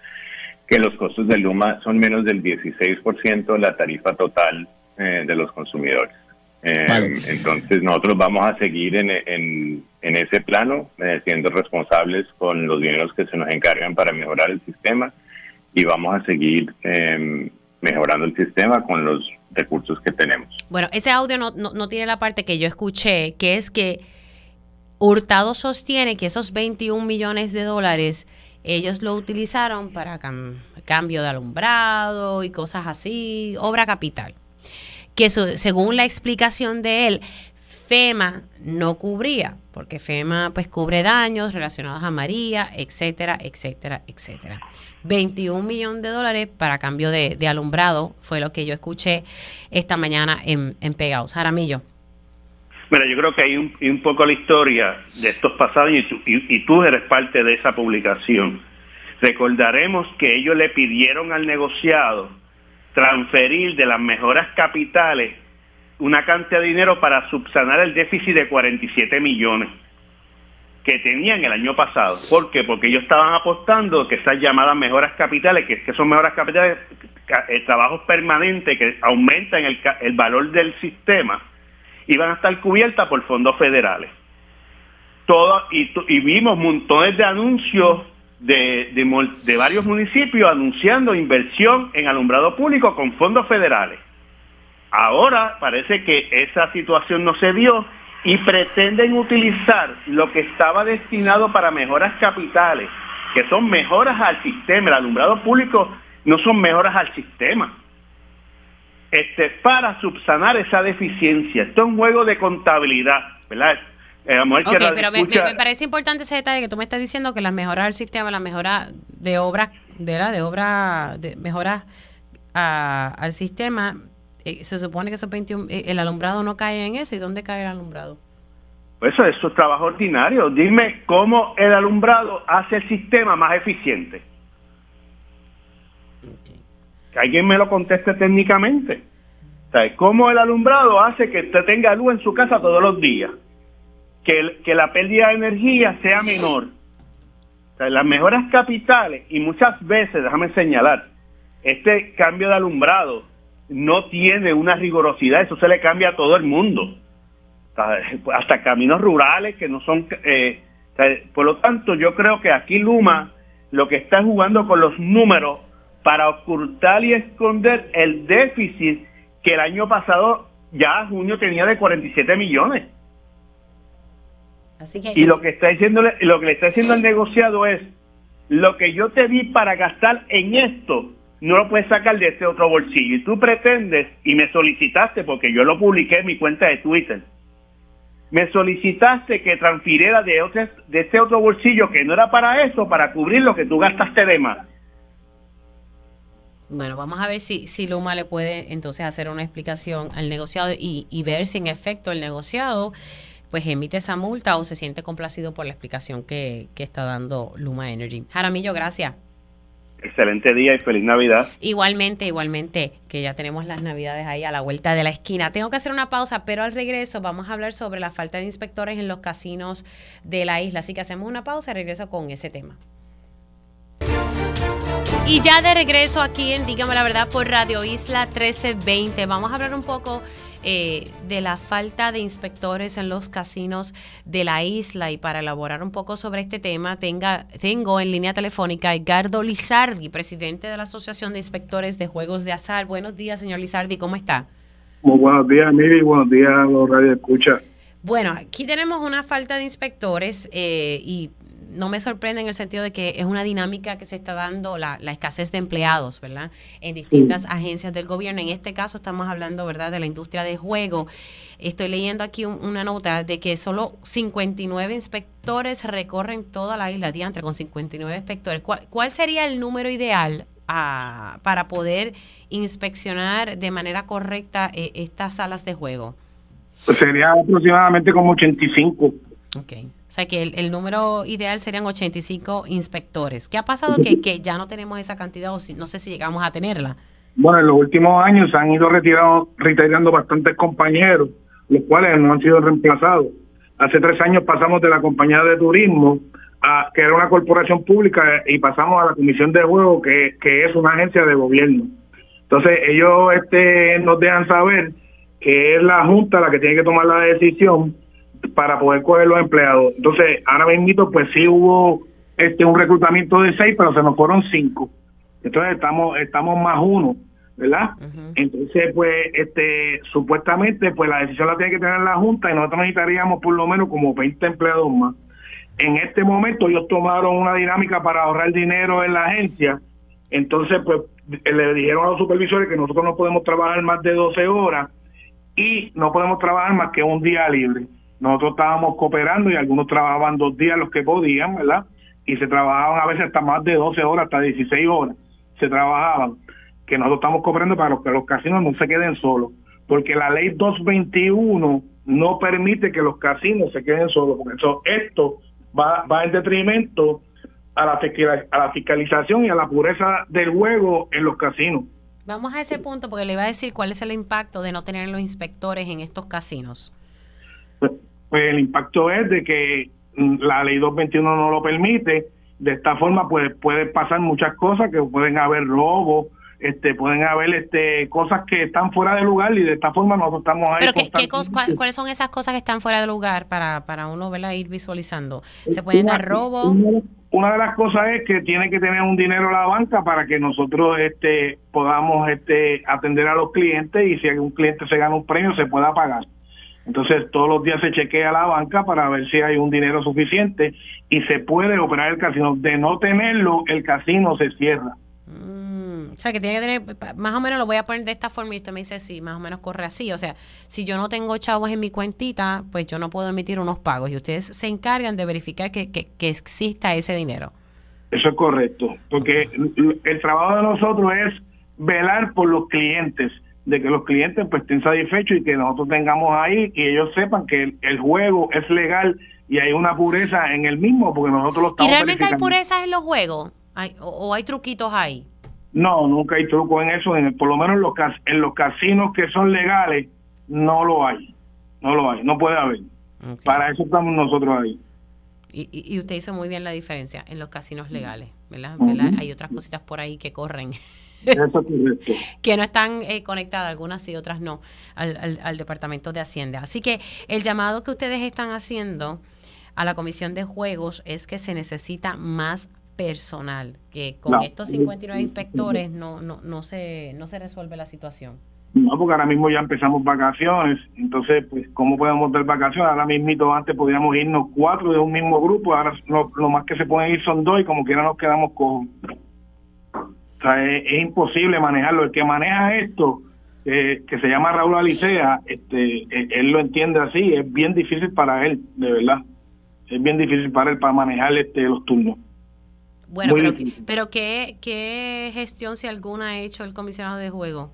que los costos de Luma son menos del 16% de la tarifa total eh, de los consumidores. Eh, entonces nosotros vamos a seguir en, en, ese plano, eh, siendo responsables con los dineros que se nos encargan para mejorar el sistema y vamos a seguir em, mejorando el sistema con los recursos que tenemos. Bueno, ese audio no, no, tiene la parte que yo escuché, que es que Hurtado sostiene que esos 21 millones de dólares ellos lo utilizaron para cambio de alumbrado y cosas así, obra capital que según la explicación de él, FEMA no cubría, porque FEMA pues cubre daños relacionados a María, etcétera, etcétera, etcétera. 21 millones de dólares para cambio de, alumbrado fue lo que yo escuché esta mañana en, en Pegados. Jaramillo. Mira, yo creo que hay un, poco la historia de estos pasados y y tú eres parte de esa publicación. Recordaremos que ellos le pidieron al negociado transferir de las mejoras capitales una cantidad de dinero para subsanar el déficit de 47 millones que tenían el año pasado. ¿Por qué? Porque ellos estaban apostando que esas llamadas mejoras capitales, que, son mejoras capitales, eh, trabajos permanentes que aumentan el, el valor del sistema, iban a estar cubiertas por fondos federales. Todo, y, y vimos montones de anuncios de, varios municipios anunciando inversión en alumbrado público con fondos federales. Ahora parece que esa situación no se dio y pretenden utilizar lo que estaba destinado para mejoras capitales, que son mejoras al sistema. El alumbrado público no son mejoras al sistema. Este, para subsanar esa deficiencia. Esto es un juego de contabilidad, ¿verdad? Eh, pero me, parece importante ese detalle que tú me estás diciendo que las mejoras del sistema, las mejoras de obras, de la de obra, de mejoras al sistema, eh, se supone que esos 21, eh, el alumbrado no cae en eso. ¿Y dónde cae el alumbrado? Pues eso, eso es trabajo ordinario. Dime cómo el alumbrado hace el sistema más eficiente. Que alguien me lo conteste técnicamente. ¿Cómo el alumbrado hace que usted tenga luz en su casa todos los días? Que, la pérdida de energía sea menor. las mejoras capitales, y muchas veces, déjame señalar, este cambio de alumbrado no tiene una rigurosidad, eso se le cambia a todo el mundo, hasta caminos rurales que no son... Eh, por lo tanto, yo creo que aquí Luma lo que está jugando con los números para ocultar y esconder el déficit que el año pasado ya junio tenía de 47 millones y lo que está diciendo lo que le está diciendo el negociado es lo que yo te di para gastar en esto no lo puedes sacar de este otro bolsillo. Y tú pretendes y me solicitaste porque yo lo publiqué en mi cuenta de Twitter me solicitaste que transfiriera de otro, de este otro bolsillo que no era para eso para cubrir lo que tú gastaste de más. Bueno, vamos a ver si, si Luma le puede entonces hacer una explicación al negociado y, y ver si en efecto el negociado pues emite esa multa o se siente complacido por la explicación que, está dando Luma Energy. Jaramillo, gracias. Excelente día y feliz Navidad. Igualmente, igualmente, que ya tenemos las Navidades ahí a la vuelta de la esquina. Tengo que hacer una pausa, pero al regreso vamos a hablar sobre la falta de inspectores en los casinos de la isla. Así que hacemos una pausa y regreso con ese tema. Y ya de regreso aquí en Dígame la Verdad por Radio Isla 1320. Vamos a hablar un poco eh, de la falta de inspectores en los casinos de la isla y para elaborar un poco sobre este tema tenga, tengo en línea telefónica a Edgardo Lizardi, presidente de la Asociación de Inspectores de Juegos de Azar. Buenos días, señor Lizardi, ¿cómo está? Muy buenos días, Miri, buenos días a los radio escucha. Bueno, aquí tenemos una falta de inspectores eh, y no me sorprende en el sentido de que es una dinámica que se está dando la, escasez de empleados, ¿verdad? En distintas agencias del gobierno. En este caso estamos hablando, ¿verdad?, de la industria del juego. Estoy leyendo aquí una nota de que solo 59 inspectores recorren toda la isla, diantre, con 59 inspectores. ¿Cuál, sería el número ideal ah, para poder inspeccionar de manera correcta eh, estas salas de juego? Pues sería aproximadamente como 85 Ok. O sea que el, número ideal serían 85 inspectores. ¿Qué ha pasado que, ya no tenemos esa cantidad o si, no sé si llegamos a tenerla? Bueno, en los últimos años se han ido retirando, retirando bastantes compañeros, los cuales no han sido reemplazados. Hace tres años pasamos de la compañía de turismo, a, que era una corporación pública, y pasamos a la comisión de juego, que, que es una agencia de gobierno. Entonces ellos este, nos dejan saber que es la Junta la que tiene que tomar la decisión para poder coger los empleados. Entonces, ahora mismo, pues sí hubo este un reclutamiento de seis, pero se nos fueron cinco. Entonces estamos estamos más uno, ¿verdad? Entonces, pues, este, supuestamente, pues la decisión la tiene que tener la Junta y nosotros necesitaríamos por lo menos como 20 empleados más. En este momento ellos tomaron una dinámica para ahorrar dinero en la agencia, entonces, pues, le dijeron a los supervisores que nosotros no podemos trabajar más de 12 horas y no podemos trabajar más que un día libre. Nosotros estábamos cooperando y algunos trabajaban dos días los que podían, ¿verdad? Y se trabajaban a veces hasta más de 12 horas, hasta 16 horas se trabajaban, que nosotros estamos cooperando para que los casinos no se queden solos, porque la ley 221 no permite que los casinos se queden solos, porque eso, esto va, va en detrimento a la, a la fiscalización y a la pureza del juego en los casinos. Vamos a ese punto porque le iba a decir cuál es el impacto de no tener los inspectores en estos casinos. Pues, el impacto es de que mm, la ley 221 no lo permite. De esta forma pues puede pasar muchas cosas, que pueden haber robos, este, pueden haber este, cosas que están fuera de lugar y de esta forma nosotros estamos ahí. Pero ¿qué, ¿cuáles son esas cosas que están fuera de lugar para, para uno ¿verdad? ir visualizando? ¿Se pueden dar robos? una de las cosas es que tiene que tener un dinero la banca para que nosotros este podamos este atender a los clientes y si un cliente se gana un premio se pueda pagar. Entonces todos los días se chequea la banca para ver si hay un dinero suficiente y se puede operar el casino. De no tenerlo, el casino se cierra. Mm, o sea, que tiene que tener, más o menos lo voy a poner de esta forma y usted me dice si más o menos corre así. O sea, si yo no tengo chavos en mi cuentita, pues yo no puedo emitir unos pagos y ustedes se encargan de verificar que, que, exista ese dinero. Eso es correcto, porque el trabajo de nosotros es velar por los clientes, de que los clientes pues estén satisfechos y que nosotros tengamos ahí y ellos sepan que el, juego es legal y hay una pureza en el mismo, porque nosotros lo estamos ¿Y realmente hay pureza en los juegos? o, hay truquitos ahí? No, nunca hay truco en eso. En por lo menos en los, en los casinos que son legales, no lo hay. No lo hay, no puede haber. Para eso estamos nosotros ahí. Y, y, usted hizo muy bien la diferencia en los casinos legales, ¿verdad? Hay otras cositas por ahí que corren. Eso <laughs> que no están eh, conectadas, algunas sí, otras no, al, al, Departamento de Hacienda. Así que el llamado que ustedes están haciendo a la Comisión de Juegos es que se necesita más personal, que con estos 59 inspectores no, no, no, se, no se resuelve la situación. No, porque ahora mismo ya empezamos vacaciones, entonces, pues, ¿cómo podemos dar vacaciones? Ahora mismo antes podíamos irnos cuatro de un mismo grupo, ahora lo, más que se pueden ir son dos y como quiera nos quedamos con... O sea, es, imposible manejarlo. El que maneja esto, eh, que se llama Raúl Alicea, este, eh, él lo entiende así, es bien difícil para él, de verdad. Es bien difícil para él para manejar este, los turnos. Bueno, pero, pero ¿qué, ¿qué gestión, si alguna, ha hecho el comisionado de juego?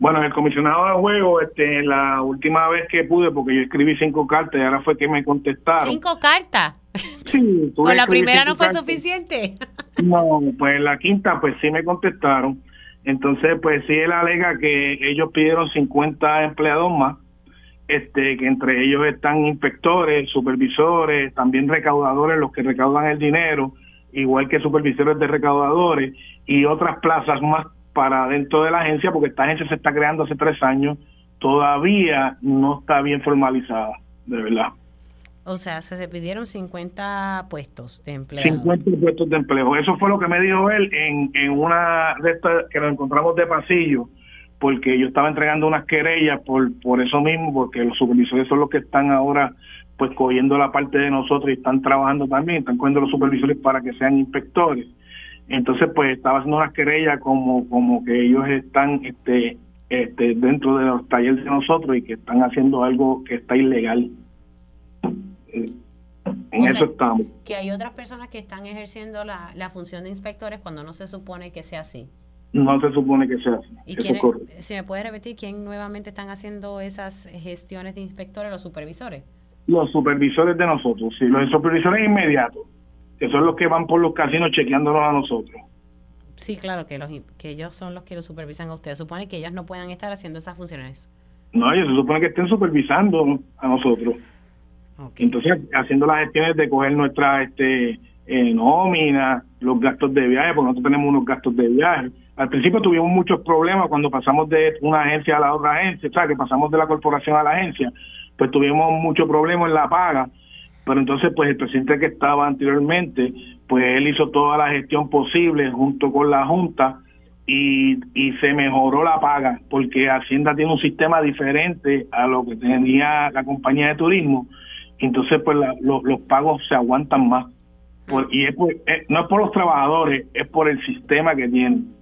Bueno, el comisionado de juego, este, la última vez que pude, porque yo escribí cinco cartas y ahora fue que me contestaron. ¿Cinco cartas? Sí. ¿Con la primera no fue suficiente? No, pues la quinta, pues sí me contestaron. Entonces, pues sí, él alega que ellos pidieron 50 empleados más, este, que entre ellos están inspectores, supervisores, también recaudadores, los que recaudan el dinero, igual que supervisores de recaudadores y otras plazas más para dentro de la agencia, porque esta agencia se está creando hace tres años, todavía no está bien formalizada, de verdad. O sea, se, pidieron 50 puestos de empleo. 50 puestos de empleo. Eso fue lo que me dijo él en, en una de estas que nos encontramos de pasillo, porque yo estaba entregando unas querellas por, por eso mismo, porque los supervisores son los que están ahora pues cogiendo la parte de nosotros y están trabajando también, están cogiendo los supervisores para que sean inspectores. Entonces, pues estaba haciendo una querella como, como que ellos están este, este, dentro de los talleres de nosotros y que están haciendo algo que está ilegal. En eso estamos. Que hay otras personas que están ejerciendo la, la función de inspectores cuando no se supone que sea así. No se supone que sea así. ¿Y si me puede repetir quién nuevamente están haciendo esas gestiones de inspectores, los supervisores? los supervisores de nosotros, sí, los supervisores inmediatos, que son los que van por los casinos chequeándonos a nosotros. Sí, claro, que, los, que ellos son los que lo supervisan a ustedes. Supone que ellos no puedan estar haciendo esas funciones. No, ellos se supone que estén supervisando a nosotros. Entonces, haciendo las gestiones de coger nuestra este, eh, nómina, los gastos de viaje, porque nosotros tenemos unos gastos de viaje. Al principio tuvimos muchos problemas cuando pasamos de una agencia a la otra agencia, o sea, que pasamos de la corporación a la agencia, pues tuvimos muchos problemas en la paga, pero entonces pues el presidente que estaba anteriormente, pues él hizo toda la gestión posible junto con la Junta y, y se mejoró la paga, porque Hacienda tiene un sistema diferente a lo que tenía la compañía de turismo, entonces pues los pagos se aguantan más. y es eh, no es por los trabajadores, es por el sistema que tienen.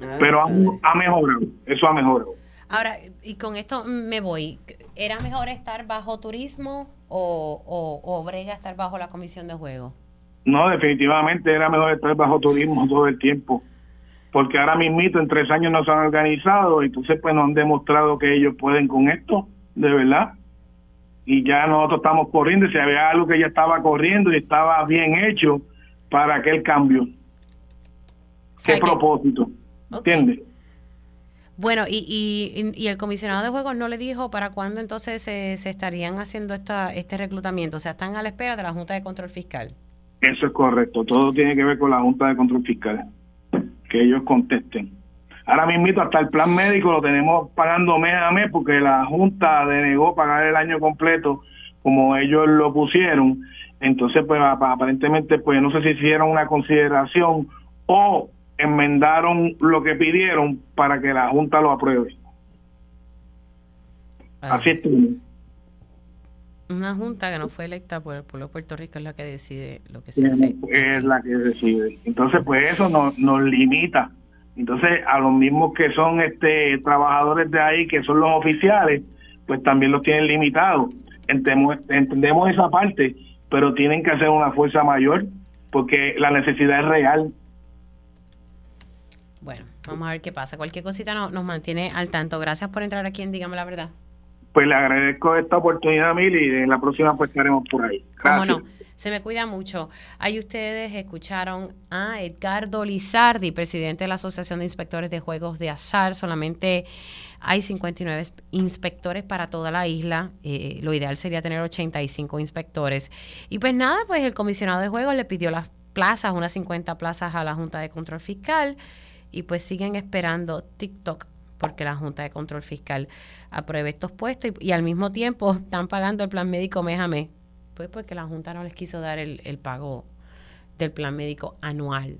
Ah, Pero ha, mejorado, eso ha mejorado. Ahora, y con esto me voy. ¿Era mejor estar bajo turismo o, o, brega estar bajo la comisión de juego? No, definitivamente era mejor estar bajo turismo todo el tiempo. Porque ahora mismito en tres años no se han organizado, y entonces pues nos han demostrado que ellos pueden con esto, de verdad. Y ya nosotros estamos corriendo, y si había algo que ya estaba corriendo y estaba bien hecho para aquel cambio. ¿Qué propósito? ¿Entiendes? Bueno, y, y, y, el comisionado de juegos no le dijo para cuándo entonces se, se, estarían haciendo esta, este reclutamiento. O sea, están a la espera de la Junta de Control Fiscal. Eso es correcto. Todo tiene que ver con la Junta de Control Fiscal. Que ellos contesten. Ahora mismo hasta el plan médico lo tenemos pagando mes a mes porque la Junta denegó pagar el año completo como ellos lo pusieron. Entonces, pues aparentemente, pues no sé si hicieron una consideración o enmendaron lo que pidieron para que la Junta lo apruebe. Ah. Así es. Una junta que no fue electa por el pueblo de Puerto Rico es la que decide lo que se hace. Es la que decide. Entonces, pues eso nos, nos limita. Entonces, a los mismos que son este trabajadores de ahí, que son los oficiales, pues también los tienen limitados. Entendemos, entendemos esa parte, pero tienen que hacer una fuerza mayor porque la necesidad es real. Bueno, vamos a ver qué pasa. Cualquier cosita no, nos mantiene al tanto. Gracias por entrar aquí en Dígame la Verdad. Pues le agradezco esta oportunidad, Mil, y en la próxima pues estaremos por ahí. Cómo no. Se me cuida mucho. Ahí ustedes escucharon a Edgardo Lizardi, presidente de la Asociación de Inspectores de Juegos de Azar. Solamente hay 59 inspectores para toda la isla. Eh, lo ideal sería tener 85 inspectores. Y pues nada, pues el comisionado de juegos le pidió las plazas, unas 50 plazas a la Junta de Control Fiscal y pues siguen esperando TikTok porque la Junta de Control Fiscal apruebe estos puestos y, al mismo tiempo están pagando el plan médico mes a mes, pues porque la Junta no les quiso dar el, pago del plan médico anual.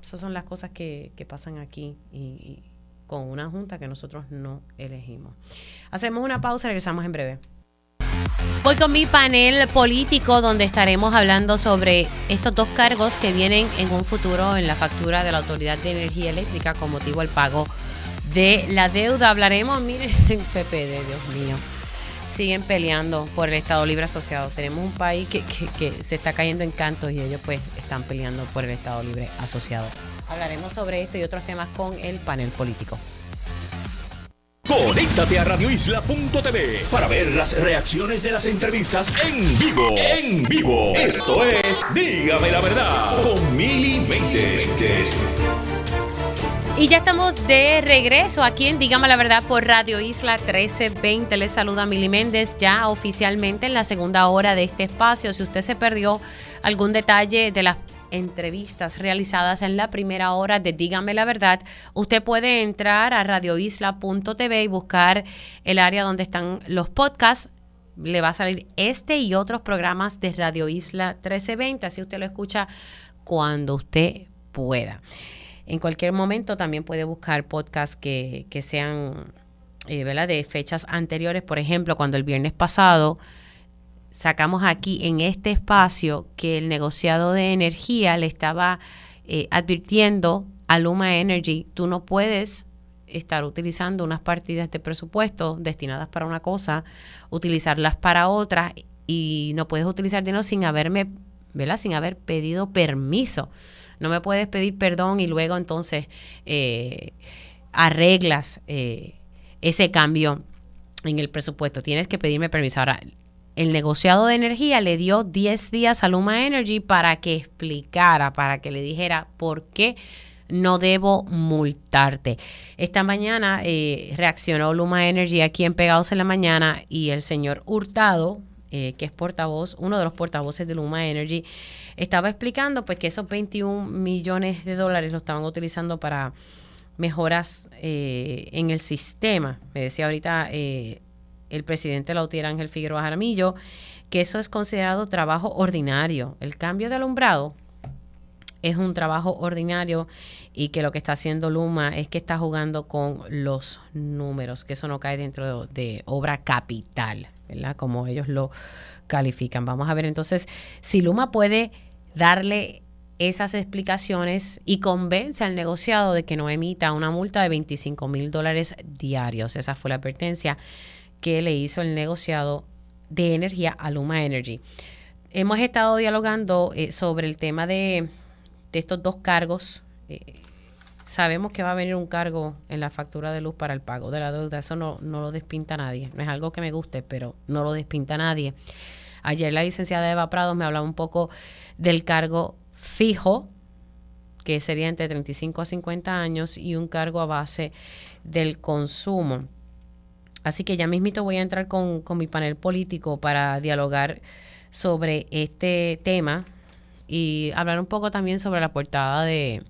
Esas son las cosas que, pasan aquí y, con una Junta que nosotros no elegimos. Hacemos una pausa, regresamos en breve. Voy con mi panel político donde estaremos hablando sobre estos dos cargos que vienen en un futuro en la factura de la Autoridad de Energía Eléctrica con motivo del pago de la deuda. Hablaremos, miren, <laughs> PPD, Dios mío. Siguen peleando por el Estado Libre Asociado. Tenemos un país que, que se está cayendo en cantos y ellos pues están peleando por el Estado Libre Asociado. Hablaremos sobre esto y otros temas con el panel político. Conéctate a radioisla.tv para ver las reacciones de las entrevistas en vivo. En vivo. Esto es Dígame la verdad con Mili Y ya estamos de regreso aquí en Dígame la Verdad por Radio Isla 1320. Les saluda Mili Méndez ya oficialmente en la segunda hora de este espacio. Si usted se perdió algún detalle de las entrevistas realizadas en la primera hora de Dígame la Verdad, usted puede entrar a radioisla.tv y buscar el área donde están los podcasts. Le va a salir este y otros programas de Radio Isla 1320, así usted lo escucha cuando usted pueda. En cualquier momento también puede buscar podcasts que, sean eh, de fechas anteriores. Por ejemplo, cuando el viernes pasado sacamos aquí en este espacio que el negociado de energía le estaba eh, advirtiendo a Luma Energy, tú no puedes estar utilizando unas partidas de presupuesto destinadas para una cosa, utilizarlas para otra y no puedes utilizar dinero sin haberme, ¿verdad? Sin haber pedido permiso. No me puedes pedir perdón y luego entonces eh, arreglas eh, ese cambio en el presupuesto. Tienes que pedirme permiso. Ahora, el negociado de energía le dio 10 días a Luma Energy para que explicara, para que le dijera por qué no debo multarte. Esta mañana eh, reaccionó Luma Energy aquí en Pegados en la Mañana y el señor Hurtado, eh, que es portavoz, uno de los portavoces de Luma Energy, estaba explicando pues que esos 21 millones de dólares lo estaban utilizando para mejoras eh, en el sistema. Me decía ahorita el presidente Lautier Ángel Figueroa Jaramillo, que eso es considerado trabajo ordinario. El cambio de alumbrado es un trabajo ordinario y que lo que está haciendo Luma es que está jugando con los números, que eso no cae dentro de, obra capital, ¿verdad? Como ellos lo califican. Vamos a ver entonces si Luma puede darle esas explicaciones y convence al negociado de que no emita una multa de 25 mil dólares diarios. Esa fue la advertencia que le hizo el negociado de energía a Luma Energy. Hemos estado dialogando eh, sobre el tema de, estos dos cargos. Eh, sabemos que va a venir un cargo en la factura de luz para el pago de la deuda. Eso no, no lo despinta nadie. No es algo que me guste, pero no lo despinta nadie. Ayer la licenciada Eva Prado me hablaba un poco del cargo fijo, que sería entre 35 a 50 años, y un cargo a base del consumo. Así que ya mismito voy a entrar con, mi panel político para dialogar sobre este tema y hablar un poco también sobre la portada de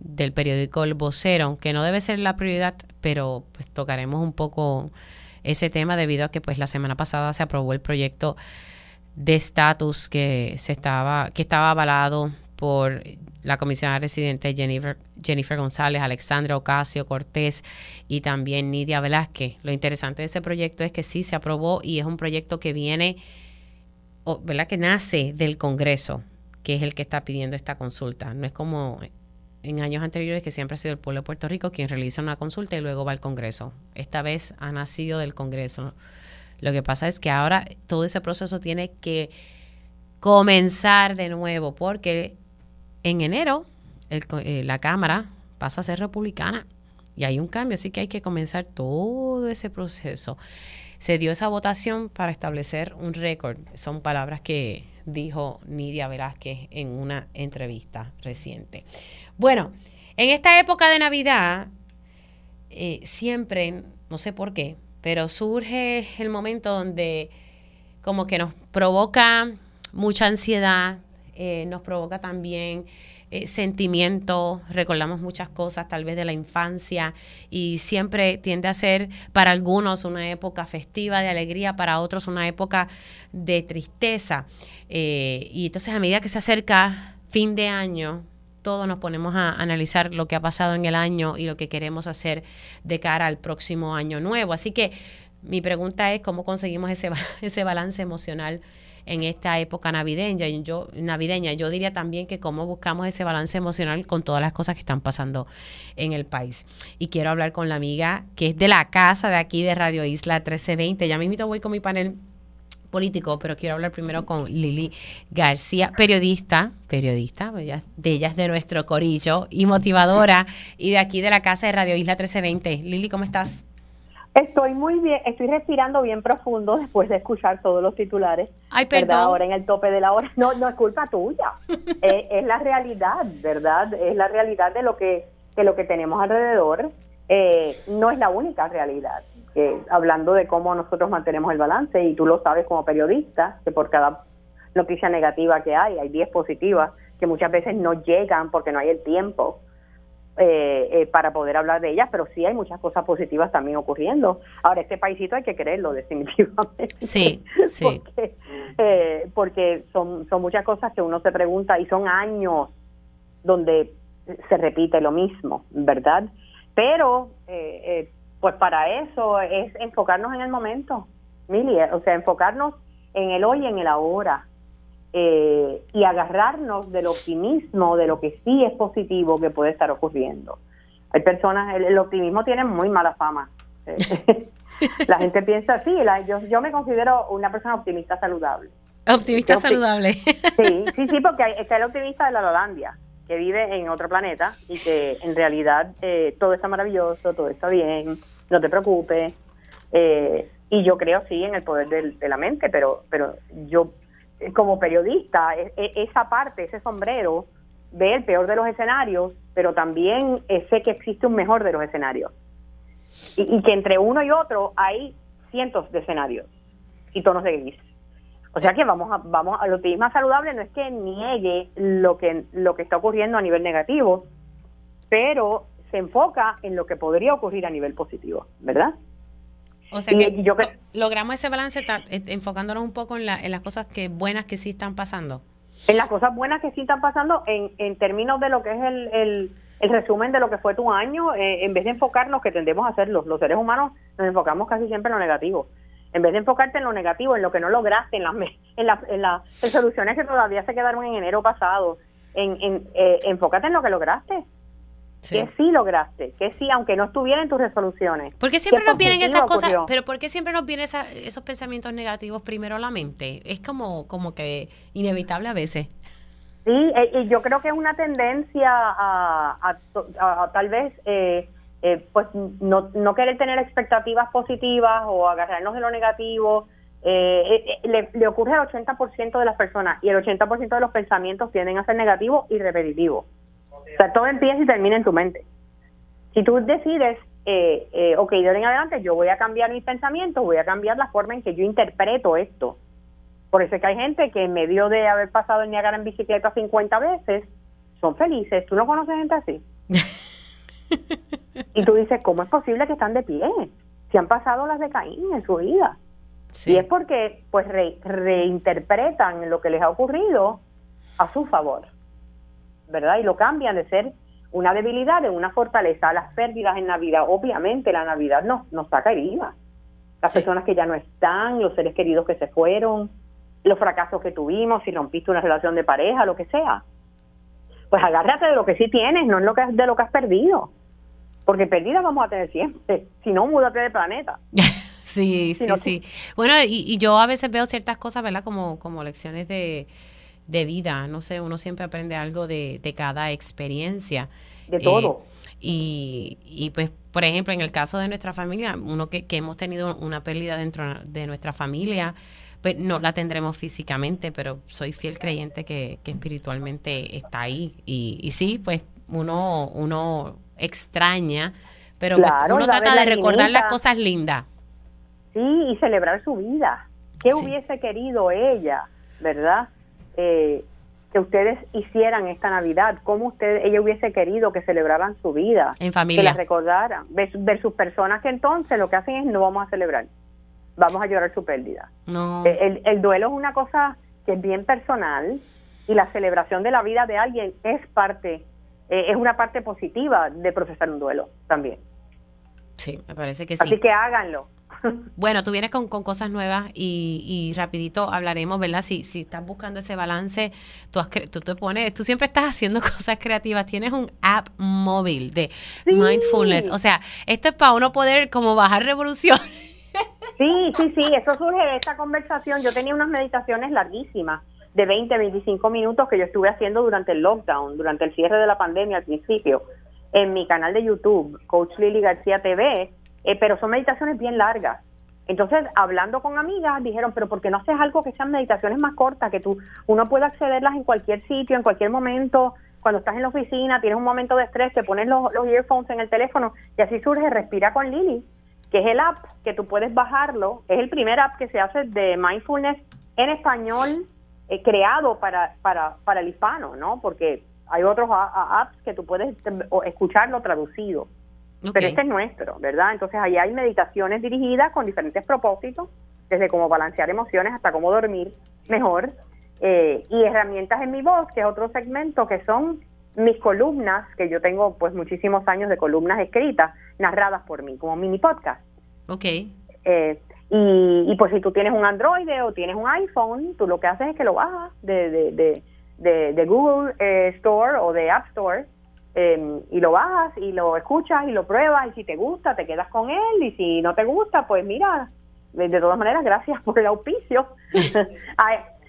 del periódico El Vocero, que no debe ser la prioridad, pero pues tocaremos un poco ese tema debido a que pues la semana pasada se aprobó el proyecto de estatus que se estaba que estaba avalado por la comisionada residente Jennifer, Jennifer González, Alexandra Ocasio Cortés y también Nidia Velázquez. Lo interesante de ese proyecto es que sí se aprobó y es un proyecto que viene, ¿verdad? Que nace del Congreso, que es el que está pidiendo esta consulta. No es como en años anteriores que siempre ha sido el pueblo de Puerto Rico quien realiza una consulta y luego va al Congreso. Esta vez ha nacido del Congreso. Lo que pasa es que ahora todo ese proceso tiene que comenzar de nuevo porque en enero eh, la Cámara pasa a ser republicana y hay un cambio, así que hay que comenzar todo ese proceso. Se dio esa votación para establecer un récord. Son palabras que dijo Nidia Velázquez en una entrevista reciente. Bueno, en esta época de Navidad, eh, siempre, no sé por qué, pero surge el momento donde como que nos provoca mucha ansiedad, eh, nos provoca también eh, sentimientos, recordamos muchas cosas tal vez de la infancia y siempre tiende a ser para algunos una época festiva de alegría, para otros una época de tristeza. Eh, y entonces a medida que se acerca fin de año, todos nos ponemos a analizar lo que ha pasado en el año y lo que queremos hacer de cara al próximo año nuevo. Así que mi pregunta es cómo conseguimos ese, <laughs> ese balance emocional en esta época navideña. Yo, navideña. Yo diría también que cómo buscamos ese balance emocional con todas las cosas que están pasando en el país. Y quiero hablar con la amiga que es de la casa de aquí de Radio Isla 1320. Ya mismo voy con mi panel político, pero quiero hablar primero con Lili García, periodista, periodista, de ellas de nuestro corillo y motivadora, y de aquí de la casa de Radio Isla 1320. Lili, ¿cómo estás? Estoy muy bien, estoy respirando bien profundo después de escuchar todos los titulares. Ay, perdón. Ahora en el tope de la hora. No, no es culpa tuya. <laughs> Eh, es la realidad, ¿verdad? Es la realidad de lo que, de lo que tenemos alrededor. Eh, no es la única realidad. hablando de cómo nosotros mantenemos el balance, y tú lo sabes como periodista, que por cada noticia negativa que hay, hay 10 positivas que muchas veces no llegan porque no hay el tiempo eh, eh, para poder hablar de ellas, pero sí hay muchas cosas positivas también ocurriendo. Ahora, este paísito hay que creerlo definitivamente. Sí, <laughs> sí. Porque, eh, porque son, son muchas cosas que uno se pregunta y son años donde se repite lo mismo, ¿verdad? Pero, pues para eso es enfocarnos en el momento, Mili, o sea, enfocarnos en el hoy y en el ahora eh, y agarrarnos del optimismo, de lo que sí es positivo que puede estar ocurriendo. Hay personas, el, optimismo tiene muy mala fama. <laughs> la gente piensa, sí, yo, yo me considero una persona optimista saludable. Optimista saludable. Sí, sí, sí, porque está el optimista de la Holandia, que vive en otro planeta y que en realidad eh, todo está maravilloso, todo está bien, no te preocupes, Eh, y yo creo sí en el poder de, la mente, pero, pero yo como periodista, e, e, esa parte, ese sombrero, ve el peor de los escenarios, pero también sé que existe un mejor de los escenarios. Y, que entre uno y otro hay cientos de escenarios y tonos de gris. O sea que vamos a, vamos a lo que es más saludable no es que niegue lo que lo que está ocurriendo a nivel negativo, pero se enfoca en lo que podría ocurrir a nivel positivo, ¿verdad? O sea que yo logramos ese balance eh, enfocándonos un poco en, la, en las cosas que buenas que sí están pasando. En las cosas buenas que sí están pasando en, en términos de lo que es el, el, resumen de lo que fue tu año, eh, en vez de enfocarnos, que tendemos a hacerlo, los seres humanos nos enfocamos casi siempre en lo negativo en vez de enfocarte en lo negativo, en lo que no lograste, en las, en, la, en las resoluciones que todavía se quedaron en enero pasado, en, en eh, enfócate en lo que lograste. Que sí lograste, que sí, aunque no estuviera en tus resoluciones. Porque siempre nos vienen esas cosas, pero ¿por qué siempre nos vienen esos pensamientos negativos primero a la mente? Es como, como que inevitable a veces. Sí, eh, y yo creo que es una tendencia a, a, tal vez eh, eh, pues no, no querer tener expectativas positivas o agarrarnos de lo negativo. Eh, eh, le, ocurre al 80% de las personas y el 80% de los pensamientos tienden a ser negativos y repetitivos. O sea, todo empieza y termina en tu mente. Si tú decides, eh, ok, de ahora en adelante yo voy a cambiar mis pensamientos, voy a cambiar la forma en que yo interpreto esto. Por eso es que hay gente que en medio de haber pasado el Niagara en bicicleta 50 veces, son felices. ¿Tú no conoces gente así? <laughs> y tú dices, ¿cómo es posible que están de pie? Si han pasado las de Caín en su vida. Y es porque pues reinterpretan lo que les ha ocurrido a su favor, ¿verdad? Y lo cambian de ser una debilidad en una fortaleza. Las pérdidas en Navidad, obviamente la Navidad nos, nos saca heridas. Las personas que ya no están, los seres queridos que se fueron, los fracasos que tuvimos, si rompiste una relación de pareja, lo que sea pues agárrate de lo que sí tienes, no es lo que, de lo que has perdido. Porque perdida vamos a tener siempre. Si no, múdate de planeta. <laughs> sí, sí, sí. Bueno, y, yo a veces veo ciertas cosas, ¿verdad? Como, como lecciones de, vida. No sé, uno siempre aprende algo de, cada experiencia. De todo. Eh, y, y pues, por ejemplo, en el caso de nuestra familia, uno que, que hemos tenido una pérdida dentro de nuestra familia, pues no la tendremos físicamente, pero soy fiel creyente que, espiritualmente está ahí. Y, y sí, pues uno, uno extraña, pero pues, uno trata de recordar las cosas lindas. Sí, y celebrar su vida. ¿Qué hubiese querido ella, verdad? Eh, que ustedes hicieran esta Navidad, cómo usted, ella hubiese querido que celebraran su vida, en familia, que la recordaran, versus personas que entonces lo que hacen es no vamos a celebrar vamos a llorar su pérdida. No. Eh, el, duelo es una cosa que es bien personal y la celebración de la vida de alguien es parte, eh, es una parte positiva de procesar un duelo también. Sí, me parece que sí. Así que háganlo. Bueno, tú vienes con, cosas nuevas y, y, rapidito hablaremos, ¿verdad? Si, si estás buscando ese balance, tú, tú te pones, tú siempre estás haciendo <laughs> cosas creativas. Tienes un app móvil de mindfulness. O sea, esto es para uno poder como bajar revolución <laughs> Sí, sí, sí, eso surge de esta conversación. Yo tenía unas meditaciones larguísimas de 20, 25 minutos que yo estuve haciendo durante el lockdown, durante el cierre de la pandemia al principio, en mi canal de YouTube, Coach Lily García TV, eh, pero son meditaciones bien largas. Entonces, hablando con amigas, dijeron, pero ¿por qué no haces algo que sean meditaciones más cortas, que tú uno pueda accederlas en cualquier sitio, en cualquier momento, cuando estás en la oficina, tienes un momento de estrés, te pones los, los earphones en el teléfono y así surge Respira con Lily que es el app que tú puedes bajarlo. Es el primer app que se hace de mindfulness en español eh, creado para, para, para el hispano, ¿no? Porque hay otros apps que tú puedes escucharlo traducido. Pero este es nuestro, ¿verdad? Entonces ahí hay meditaciones dirigidas con diferentes propósitos, desde cómo balancear emociones hasta cómo dormir mejor, eh, y herramientas en mi voz, que es otro segmento, que son mis columnas, que yo tengo pues muchísimos años de columnas escritas, narradas por mí, como mini podcast. Ok. Eh, y, y pues si tú tienes un Android o tienes un iPhone, tú lo que haces es que lo bajas de, de, de, de, Google eh, Store o de App Store em, y lo bajas y lo escuchas y lo pruebas y si te gusta te quedas con él y si no te gusta pues mira, de, de todas maneras gracias <laughs> por el auspicio. <laughs>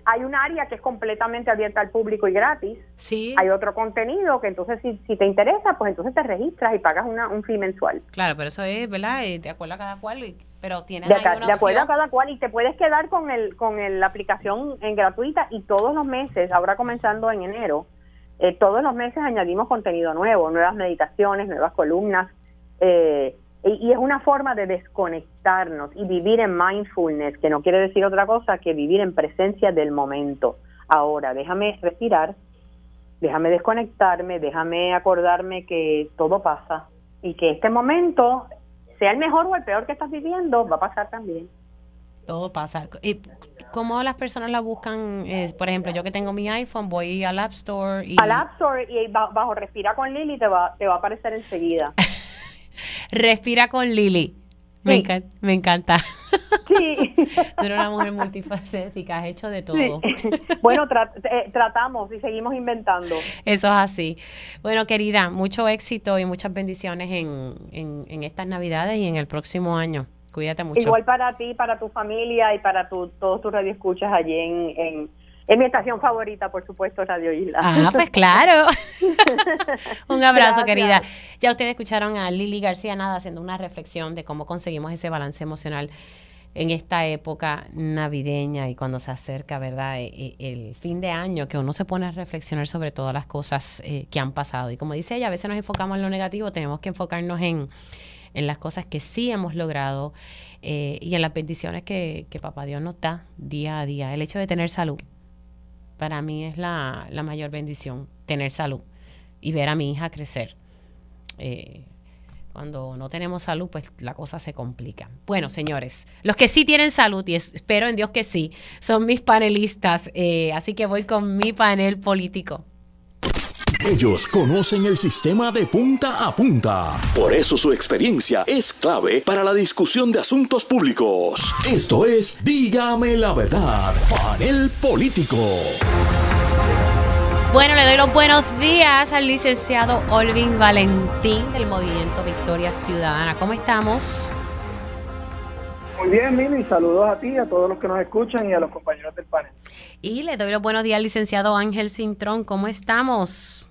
hay un área que es completamente abierta al público y gratis. Sí. Hay otro contenido que entonces si, si te interesa, pues entonces te registras y pagas una, un fee mensual. Claro, pero eso es, ¿verdad? Eh, de acuerdo a cada cual. pero tienes de, ahí una de acuerdo opción. a cada cual y te puedes quedar con el con el, la aplicación en gratuita y todos los meses, ahora comenzando en enero, eh, todos los meses añadimos contenido nuevo, nuevas meditaciones, nuevas columnas eh, y, y es una forma de desconectarnos y vivir en mindfulness, que no quiere decir otra cosa que vivir en presencia del momento. Ahora, déjame respirar, déjame desconectarme, déjame acordarme que todo pasa y que este momento, sea el mejor o el peor que estás viviendo, va a pasar también. Todo pasa. ¿Y cómo las personas la buscan? Eh, por ejemplo, yo que tengo mi iPhone, voy al App Store y Al App Store y ba- bajo Respira con Lili te va, te va a aparecer enseguida. <laughs> respira con Lili. Me, Sí. encan- me encanta. Sí. <laughs> Tú eres una mujer multifacética, has hecho de todo. Sí. Bueno, tra- eh, tratamos y seguimos inventando. Eso es así. Bueno, querida, mucho éxito y muchas bendiciones en, en, en estas Navidades y en el próximo año. Cuídate mucho. Igual para ti, para tu familia y para tu, todos tus radioescuchas allí en, en, en mi estación favorita, por supuesto, Radio Isla. Ah, pues claro. <laughs> Un abrazo, Gracias. querida. Ya ustedes escucharon a Lili García Nada haciendo una reflexión de cómo conseguimos ese balance emocional en esta época navideña y cuando se acerca, ¿verdad? E- e- El fin de año, que uno se pone a reflexionar sobre todas las cosas eh, que han pasado. Y como dice ella, a veces nos enfocamos en lo negativo, tenemos que enfocarnos en, en las cosas que sí hemos logrado eh, y en las bendiciones que, que Papá Dios nos da día a día. El hecho de tener salud, para mí es la, la mayor bendición, tener salud y ver a mi hija crecer. Eh, cuando no tenemos salud, pues la cosa se complica. Bueno, señores, los que sí tienen salud, y es- espero en Dios que sí, son mis panelistas. eh, así que voy con mi panel político. Ellos conocen el sistema de punta a punta. Por eso su experiencia es clave para la discusión de asuntos públicos. Esto es Dígame la verdad, panel político. Bueno, le doy los buenos días al licenciado Olvin Valentín del Movimiento Victoria Ciudadana. ¿Cómo estamos? Muy bien, Mili, saludos a ti, a todos los que nos escuchan y a los compañeros del panel. Y le doy los buenos días al licenciado Ángel Cintrón. ¿Cómo estamos?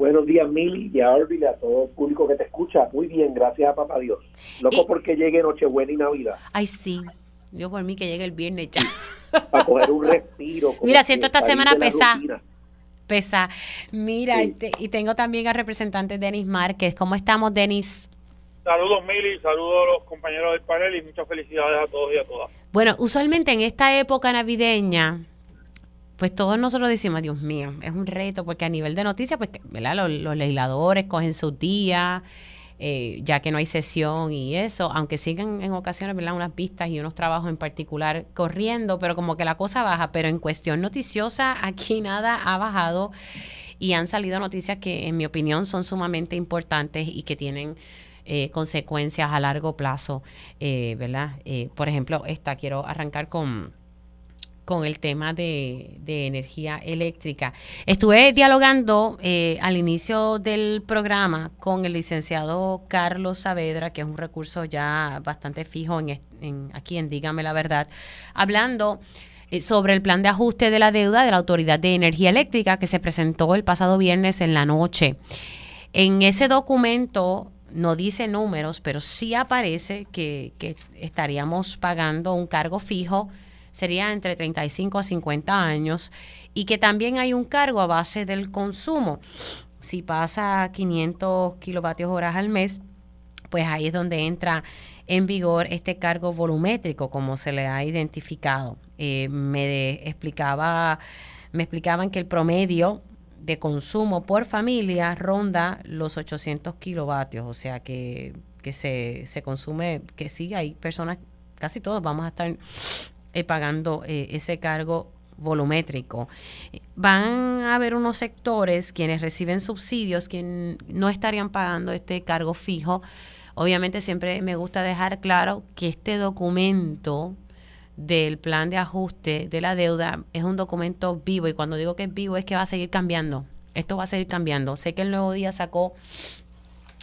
Buenos días, Mili, y a Orville, a todo el público que te escucha. Muy bien, gracias a Papá Dios. Loco Y- porque llegue Nochebuena y Navidad, Ay, sí. Yo por mí que llegue el viernes ya. para coger un respiro. como Mira, siento esta semana pesada. Pesa. Mira, Sí. y, te- y tengo también al representante Denis Márquez. ¿Cómo estamos, Denis? Saludos, Mili, saludos a los compañeros del panel y muchas felicidades a todos y a todas. Bueno, usualmente en esta época navideña, pues todos nosotros decimos, Dios mío, es un reto, porque a nivel de noticias, pues, ¿verdad? Los, los legisladores cogen sus días, eh, ya que no hay sesión y eso, aunque sigan en ocasiones, ¿verdad? Unas vistas y unos trabajos en particular corriendo, pero como que la cosa baja, pero en cuestión noticiosa, aquí <laughs> nada ha bajado y han salido noticias que, en mi opinión, son sumamente importantes y que tienen eh, consecuencias a largo plazo, eh, ¿verdad? Eh, por ejemplo, esta, quiero arrancar con, con el tema de, energía eléctrica. Estuve dialogando eh, al inicio del programa con el licenciado Carlos Saavedra, que es un recurso ya bastante fijo en, aquí en Dígame la Verdad, hablando eh, sobre el plan de ajuste de la deuda de la Autoridad de Energía Eléctrica que se presentó el pasado viernes en la noche. En ese documento no dice números, pero sí aparece que estaríamos pagando un cargo fijo, sería entre 35 a 50 años, y que también hay un cargo a base del consumo. Si pasa a 500 kilovatios horas al mes, pues ahí es donde entra en vigor este cargo volumétrico, como se le ha identificado. Eh, me explicaba, me explicaban que el promedio de consumo por familia ronda los 800 kilovatios, o sea que, que se, se consume, que sí, hay personas, casi todos vamos a estar eh, pagando eh, ese cargo volumétrico. Van a haber unos sectores quienes reciben subsidios que no estarían pagando este cargo fijo. Obviamente siempre me gusta dejar claro que este documento del plan de ajuste de la deuda es un documento vivo y cuando digo que es vivo es que va a seguir cambiando. Esto va a seguir cambiando. Sé que el Nuevo Día sacó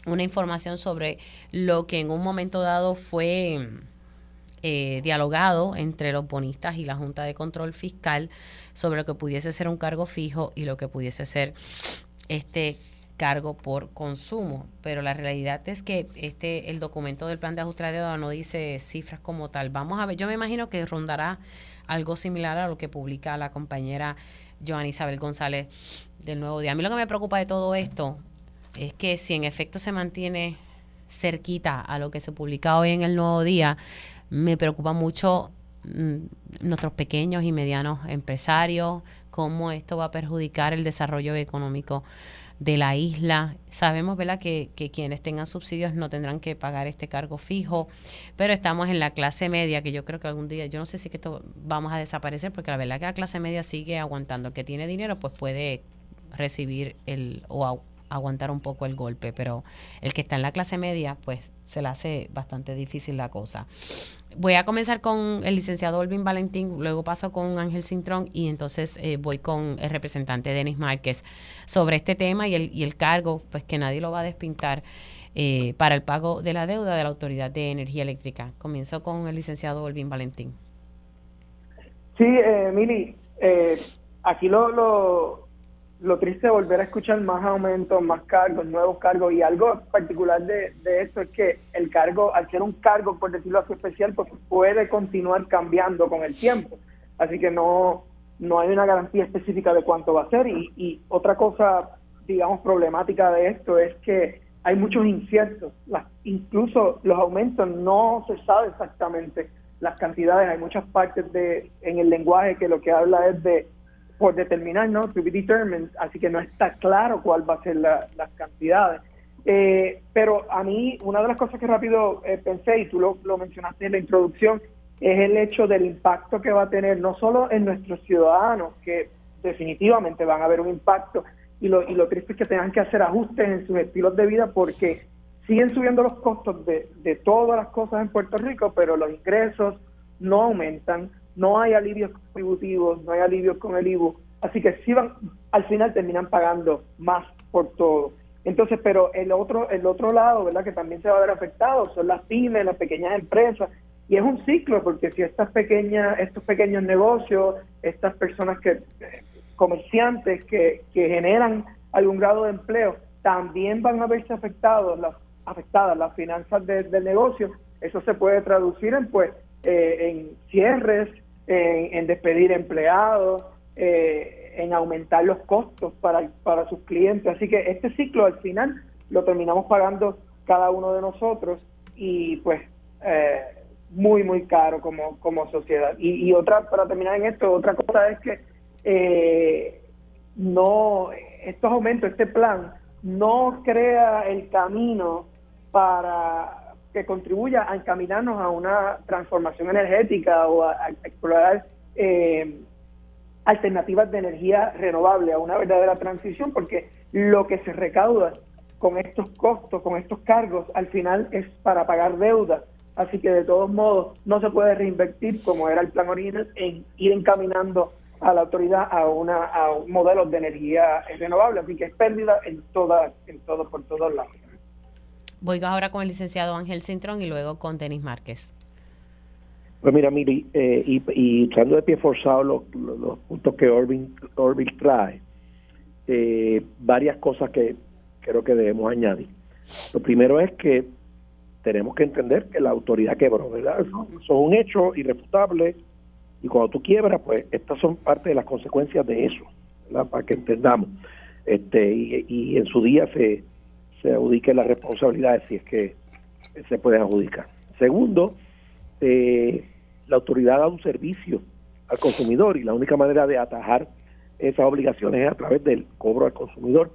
una información sobre lo que en un momento dado fue eh, dialogado entre los bonistas y la Junta de Control Fiscal sobre lo que pudiese ser un cargo fijo y lo que pudiese ser este cargo por consumo, pero la realidad es que este el documento del plan de ajuste de deuda no dice cifras como tal. Vamos a ver, yo me imagino que rondará algo similar a lo que publica la compañera Joan Isabel González del Nuevo Día. A mí lo que me preocupa de todo esto es que si en efecto se mantiene cerquita a lo que se publica hoy en el Nuevo Día, me preocupa mucho mm, nuestros pequeños y medianos empresarios, cómo esto va a perjudicar el desarrollo económico de la isla. Sabemos, ¿verdad?, que, que, quienes tengan subsidios no tendrán que pagar este cargo fijo, pero estamos en la clase media, que yo creo que algún día, yo no sé si que esto vamos a desaparecer, porque la verdad que la clase media sigue aguantando. El que tiene dinero, pues puede recibir el o aguantar un poco el golpe, pero el que está en la clase media, pues se le hace bastante difícil la cosa. Voy a comenzar con el licenciado Olvin Valentín, luego paso con Ángel Cintrón y entonces eh, voy con el representante Denis Márquez sobre este tema y el, y el cargo, pues que nadie lo va a despintar. Eh, para el pago de la deuda de la Autoridad de Energía Eléctrica. Comienzo con el licenciado Olvin Valentín. Sí, eh, Mili, eh, aquí lo, lo, lo triste de volver a escuchar más aumentos, más cargos, nuevos cargos y algo particular de, esto es que el cargo, al ser un cargo, por decirlo así especial, pues puede continuar cambiando con el tiempo. Así que no, no hay una garantía específica de cuánto va a ser. Y, y otra cosa, digamos, problemática de esto es que hay muchos inciertos. Las, incluso los aumentos no se sabe exactamente las cantidades. Hay muchas partes de en el lenguaje que lo que habla es de por determinar, ¿no? To be determined, así que no está claro cuál va a ser la, las cantidades. Eh, pero a mí, una de las cosas que rápido eh, pensé, y tú lo, lo mencionaste en la introducción, es el hecho del impacto que va a tener no solo en nuestros ciudadanos, que definitivamente van a haber un impacto, y lo, y lo triste es que tengan que hacer ajustes en sus estilos de vida porque siguen subiendo los costos de, de todas las cosas en Puerto Rico, pero los ingresos no aumentan, no hay alivios contributivos, no hay alivios con el IBU, así que sí van, al final terminan pagando más por todo. Entonces, pero el otro, el otro lado, ¿verdad? Que también se va a ver afectado son las pymes, las pequeñas empresas, y es un ciclo, porque si estas pequeñas, estos pequeños negocios, estas personas que, comerciantes que, que generan algún grado de empleo, también van a verse afectados, las, afectadas las finanzas del negocio, eso se puede traducir en pues eh, en cierres, en, despedir empleados, eh, en aumentar los costos para, para sus clientes. Así que este ciclo al final lo terminamos pagando cada uno de nosotros y pues eh, muy, muy caro como, como sociedad. Y, otra, para terminar en esto, otra cosa es que eh, no, estos aumentos, este plan, no crea el camino para que contribuya a encaminarnos a una transformación energética o a, explorar eh, alternativas de energía renovable, a una verdadera transición, porque lo que se recauda con estos costos, con estos cargos, al final es para pagar deuda. Así que de todos modos no se puede reinvertir como era el plan original en ir encaminando a la autoridad a una a un modelo de energía renovable, así que es pérdida en todas en todo por todos lados. Voy ahora con el licenciado Ángel Cintrón y luego con Denis Márquez. Pues mira, Miri, eh, y, y de pie forzado los, puntos que Orvin, Orvin trae, eh, varias cosas que creo que debemos añadir. Lo primero es que tenemos que entender que la autoridad quebró, ¿verdad? Son, son un hecho irrefutable y cuando tú quiebras, pues estas son parte de las consecuencias de eso, ¿verdad? Para que entendamos. Este, y, y en su día se se adjudique las responsabilidades si es que se pueden adjudicar. Segundo, eh, la autoridad da un servicio al consumidor y la única manera de atajar esas obligaciones es a través del cobro al consumidor,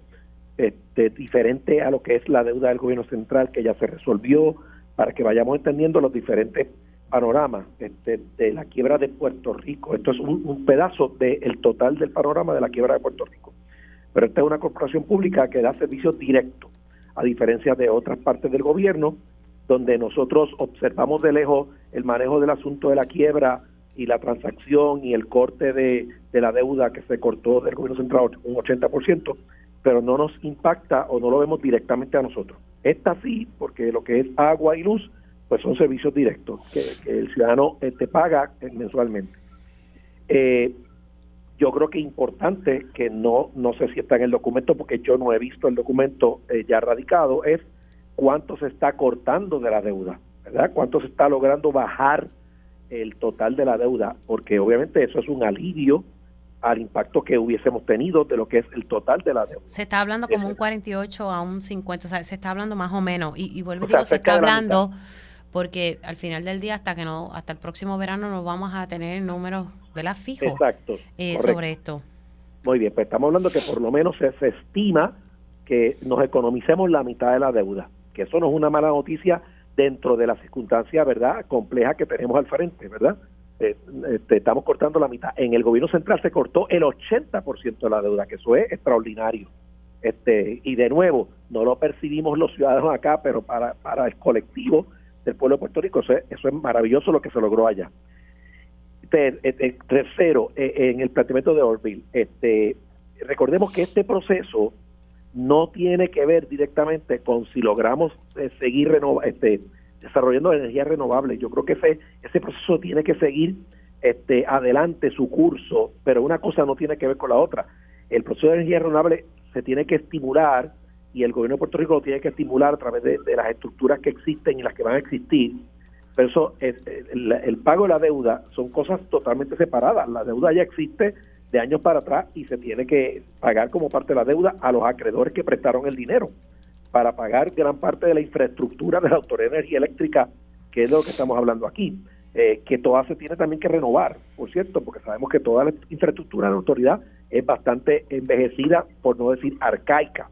este, diferente a lo que es la deuda del gobierno central que ya se resolvió, para que vayamos entendiendo los diferentes panoramas este, de la quiebra de Puerto Rico. Esto es un, pedazo del total del panorama de la quiebra de Puerto Rico. Pero esta es una corporación pública que da servicios directos a diferencia de otras partes del gobierno, donde nosotros observamos de lejos el manejo del asunto de la quiebra y la transacción y el corte de, la deuda que se cortó del gobierno central un 80%, pero no nos impacta o no lo vemos directamente a nosotros. Esta sí, porque lo que es agua y luz, pues son servicios directos que, el ciudadano te este, paga mensualmente. Eh, yo creo que es importante que no, no sé si está en el documento, porque yo no he visto el documento eh, ya radicado, es cuánto se está cortando de la deuda, ¿verdad? Cuánto se está logrando bajar el total de la deuda, porque obviamente eso es un alivio al impacto que hubiésemos tenido de lo que es el total de la deuda. Se está hablando como un 48 a un 50, o sea, se está hablando más o menos, y, y vuelvo a decir, se está hablando porque al final del día, hasta que no, hasta el próximo verano, no vamos a tener números ¿verdad? fijos Exacto, eh, sobre esto. Muy bien, pues estamos hablando que por lo menos se, se estima que nos economicemos la mitad de la deuda, que eso no es una mala noticia dentro de la circunstancia, ¿verdad?, compleja que tenemos al frente, ¿verdad? Eh, este, estamos cortando la mitad. En el gobierno central se cortó el 80% de la deuda, que eso es extraordinario. Este, y de nuevo, no lo percibimos los ciudadanos acá, pero para, para el colectivo del pueblo de Puerto Rico. Eso es, maravilloso lo que se logró allá. Este, tercero, eh, en el planteamiento de Orville, este, recordemos que este proceso no tiene que ver directamente con si logramos eh, seguir renova, este, desarrollando energías renovables. Yo creo que ese, ese proceso tiene que seguir este, adelante su curso, pero una cosa no tiene que ver con la otra. El proceso de energía renovable se tiene que estimular y el gobierno de Puerto Rico lo tiene que estimular a través de, las estructuras que existen y las que van a existir. Pero eso, el, pago de la deuda son cosas totalmente separadas. La deuda ya existe de años para atrás y se tiene que pagar como parte de la deuda a los acreedores que prestaron el dinero para pagar gran parte de la infraestructura de la Autoridad de Energía Eléctrica, que es de lo que estamos hablando aquí. Eh, que toda se tiene también que renovar, por cierto, porque sabemos que toda la infraestructura de la autoridad es bastante envejecida, por no decir arcaica.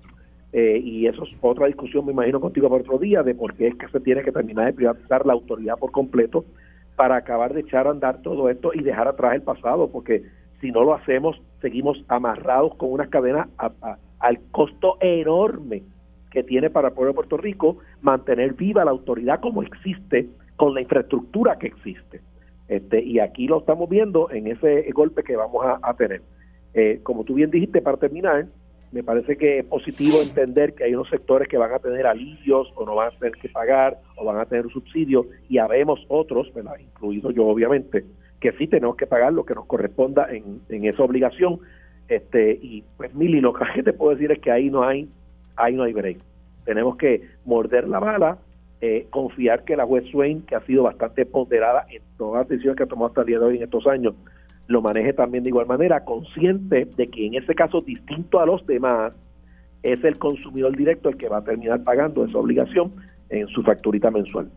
Eh, y eso es otra discusión, me imagino, contigo para otro día, de por qué es que se tiene que terminar de privatizar la autoridad por completo para acabar de echar a andar todo esto y dejar atrás el pasado, porque si no lo hacemos, seguimos amarrados con una cadena al costo enorme que tiene para el pueblo de Puerto Rico mantener viva la autoridad como existe, con la infraestructura que existe. Este, y aquí lo estamos viendo en ese golpe que vamos a, tener. Eh, como tú bien dijiste, para terminar, me parece que es positivo entender que hay unos sectores que van a tener alivios o no van a tener que pagar o van a tener un subsidio y habemos otros, incluido yo obviamente, que sí tenemos que pagar lo que nos corresponda en, esa obligación. Este, y pues Mili, lo que <laughs> te puedo decir es que ahí no hay, ahí no hay break. Tenemos que morder la bala, eh, confiar que la juez Swain, que ha sido bastante ponderada en todas las decisiones que ha tomado hasta el día de hoy en estos años, lo maneje también de igual manera, consciente de que en ese caso, distinto a los demás, es el consumidor directo el que va a terminar pagando esa obligación en su facturita mensual.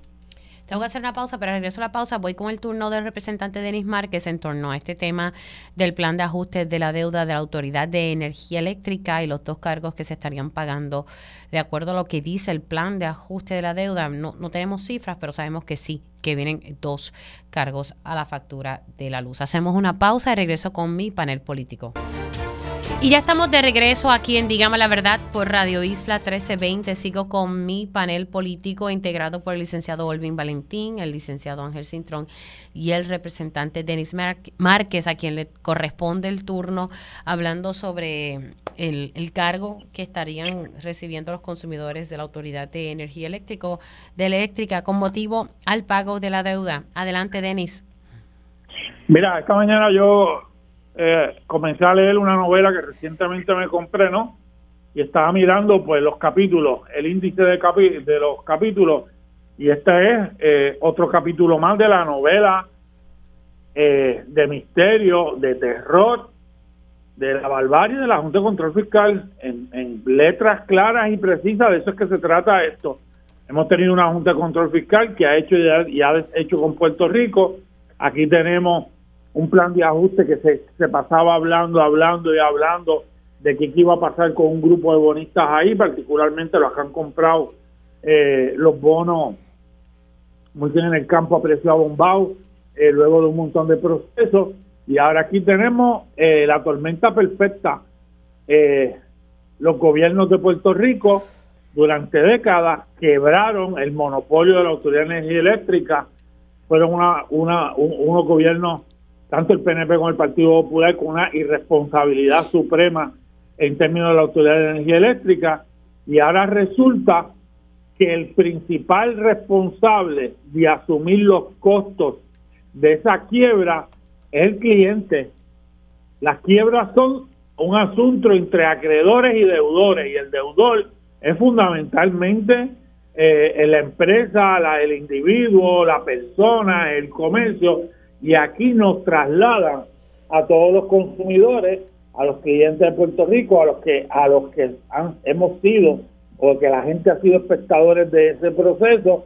Tengo que hacer una pausa, pero regreso a la pausa. Voy con el turno del representante Denis Márquez en torno a este tema del plan de ajuste de la deuda de la Autoridad de Energía Eléctrica y los dos cargos que se estarían pagando de acuerdo a lo que dice el plan de ajuste de la deuda. No, no tenemos cifras, pero sabemos que sí, que vienen dos cargos a la factura de la luz. Hacemos una pausa y regreso con mi panel político. Y ya estamos de regreso aquí en Dígame la Verdad por Radio Isla 1320. Sigo con mi panel político integrado por el licenciado Olvin Valentín, el licenciado Ángel Cintrón y el representante Denis Márquez, a quien le corresponde el turno, hablando sobre el, cargo que estarían recibiendo los consumidores de la Autoridad de Energía Eléctrico, de Eléctrica con motivo al pago de la deuda. Adelante, Denis. Mira, esta mañana yo eh, comencé a leer una novela que recientemente me compré, ¿no? Y estaba mirando pues los capítulos, el índice de, de los capítulos, y este es eh, otro capítulo más de la novela eh, de misterio, de terror, de la barbarie de la Junta de Control Fiscal, en, en letras claras y precisas, de eso es que se trata esto. Hemos tenido una Junta de Control Fiscal que ha hecho y ha hecho con Puerto Rico. Aquí tenemos un plan de ajuste que se, se pasaba hablando, hablando y hablando de qué iba a pasar con un grupo de bonistas ahí, particularmente los que han comprado eh, los bonos muy bien en el campo a precio abombado, eh, luego de un montón de procesos. Y ahora aquí tenemos eh, la tormenta perfecta. los gobiernos de Puerto Rico durante décadas quebraron el monopolio de la Autoridad de Energía Eléctrica. Fueron una, una, unos gobiernos tanto el PNP como el Partido Popular con una irresponsabilidad suprema en términos de la Autoridad de Energía Eléctrica y ahora resulta que el principal responsable de asumir los costos de esa quiebra es el cliente. Las quiebras son un asunto entre acreedores y deudores y el deudor es fundamentalmente eh, la empresa, el individuo, la persona, el comercio y aquí nos trasladan a todos los consumidores, a los clientes de Puerto Rico, a los que a los que han, hemos sido o que la gente ha sido espectadores de ese proceso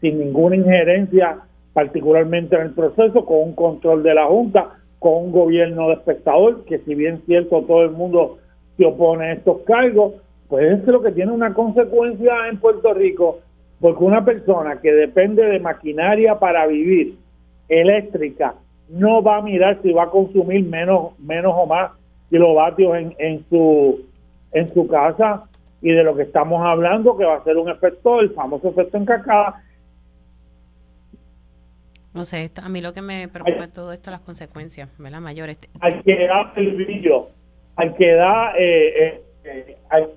sin ninguna injerencia particularmente en el proceso, con un control de la Junta, con un gobierno de espectador, que si bien cierto todo el mundo se opone a estos cargos, pues es lo que tiene una consecuencia en Puerto Rico, porque una persona que depende de maquinaria para vivir, eléctrica, no va a mirar si va a consumir menos, menos o más kilovatios en, en, su, en su casa y de lo que estamos hablando, que va a ser un efecto, el famoso efecto en cacada, no sé, a mí lo que me preocupa de todo esto las consecuencias, ¿verdad? Mayores. Al que da el brillo, al que da... Eh, eh, eh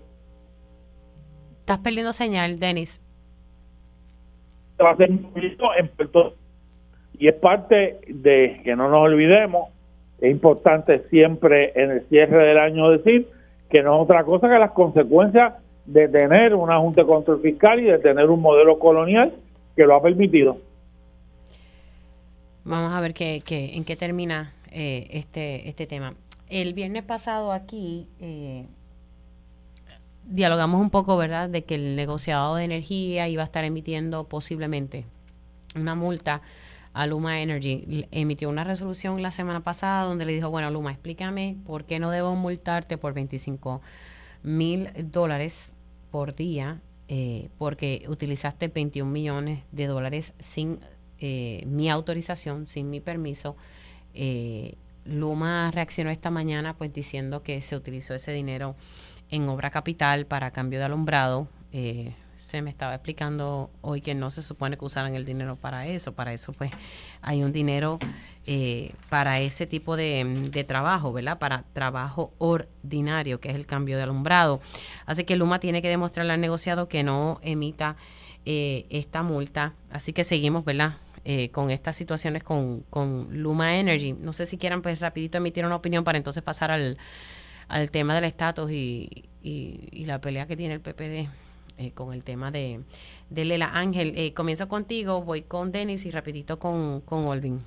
Estás perdiendo señal, Denis. Va a ser en Puerto y es parte de que no nos olvidemos, es importante siempre en el cierre del año decir que no es otra cosa que las consecuencias de tener una Junta de Control Fiscal y de tener un modelo colonial que lo ha permitido. Vamos a ver qué, qué, en qué termina eh, este, este tema. El viernes pasado aquí eh, dialogamos un poco, ¿verdad?, de que el negociado de energía iba a estar emitiendo posiblemente una multa Luma Energy. Emitió una resolución la semana pasada donde le dijo, bueno, Luma, explícame por qué no debo multarte por 25 mil dólares por día eh, porque utilizaste 21 millones de dólares sin eh, mi autorización, sin mi permiso. Eh, Luma reaccionó esta mañana pues diciendo que se utilizó ese dinero en obra capital para cambio de alumbrado. Eh, se me estaba explicando hoy que no se supone que usaran el dinero para eso. Para eso pues hay un dinero para ese tipo de, de, trabajo, ¿verdad? Para trabajo ordinario, que es el cambio de alumbrado. Así que Luma tiene que demostrarle al negociado que no emita esta multa. Así que seguimos, ¿verdad? Eh, con estas situaciones con, con Luma Energy. No sé si quieran pues rapidito emitir una opinión para entonces pasar al, al tema del estatus y, y, la pelea que tiene el PPD eh, con el tema de, de Lela Ángel. Eh, comienzo contigo, voy con Denis y rapidito con, con Olvin.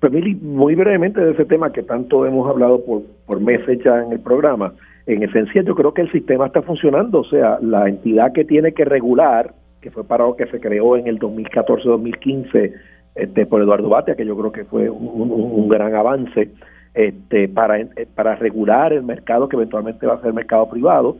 Pues Mili, muy brevemente de ese tema que tanto hemos hablado por, por meses ya en el programa. En esencia yo creo que el sistema está funcionando, o sea, la entidad que tiene que regular que fue para que se creó en el 2014-2015 este, por Eduardo Batia, que yo creo que fue un, gran avance este, para, eh, para regular el mercado que eventualmente va a ser mercado privado,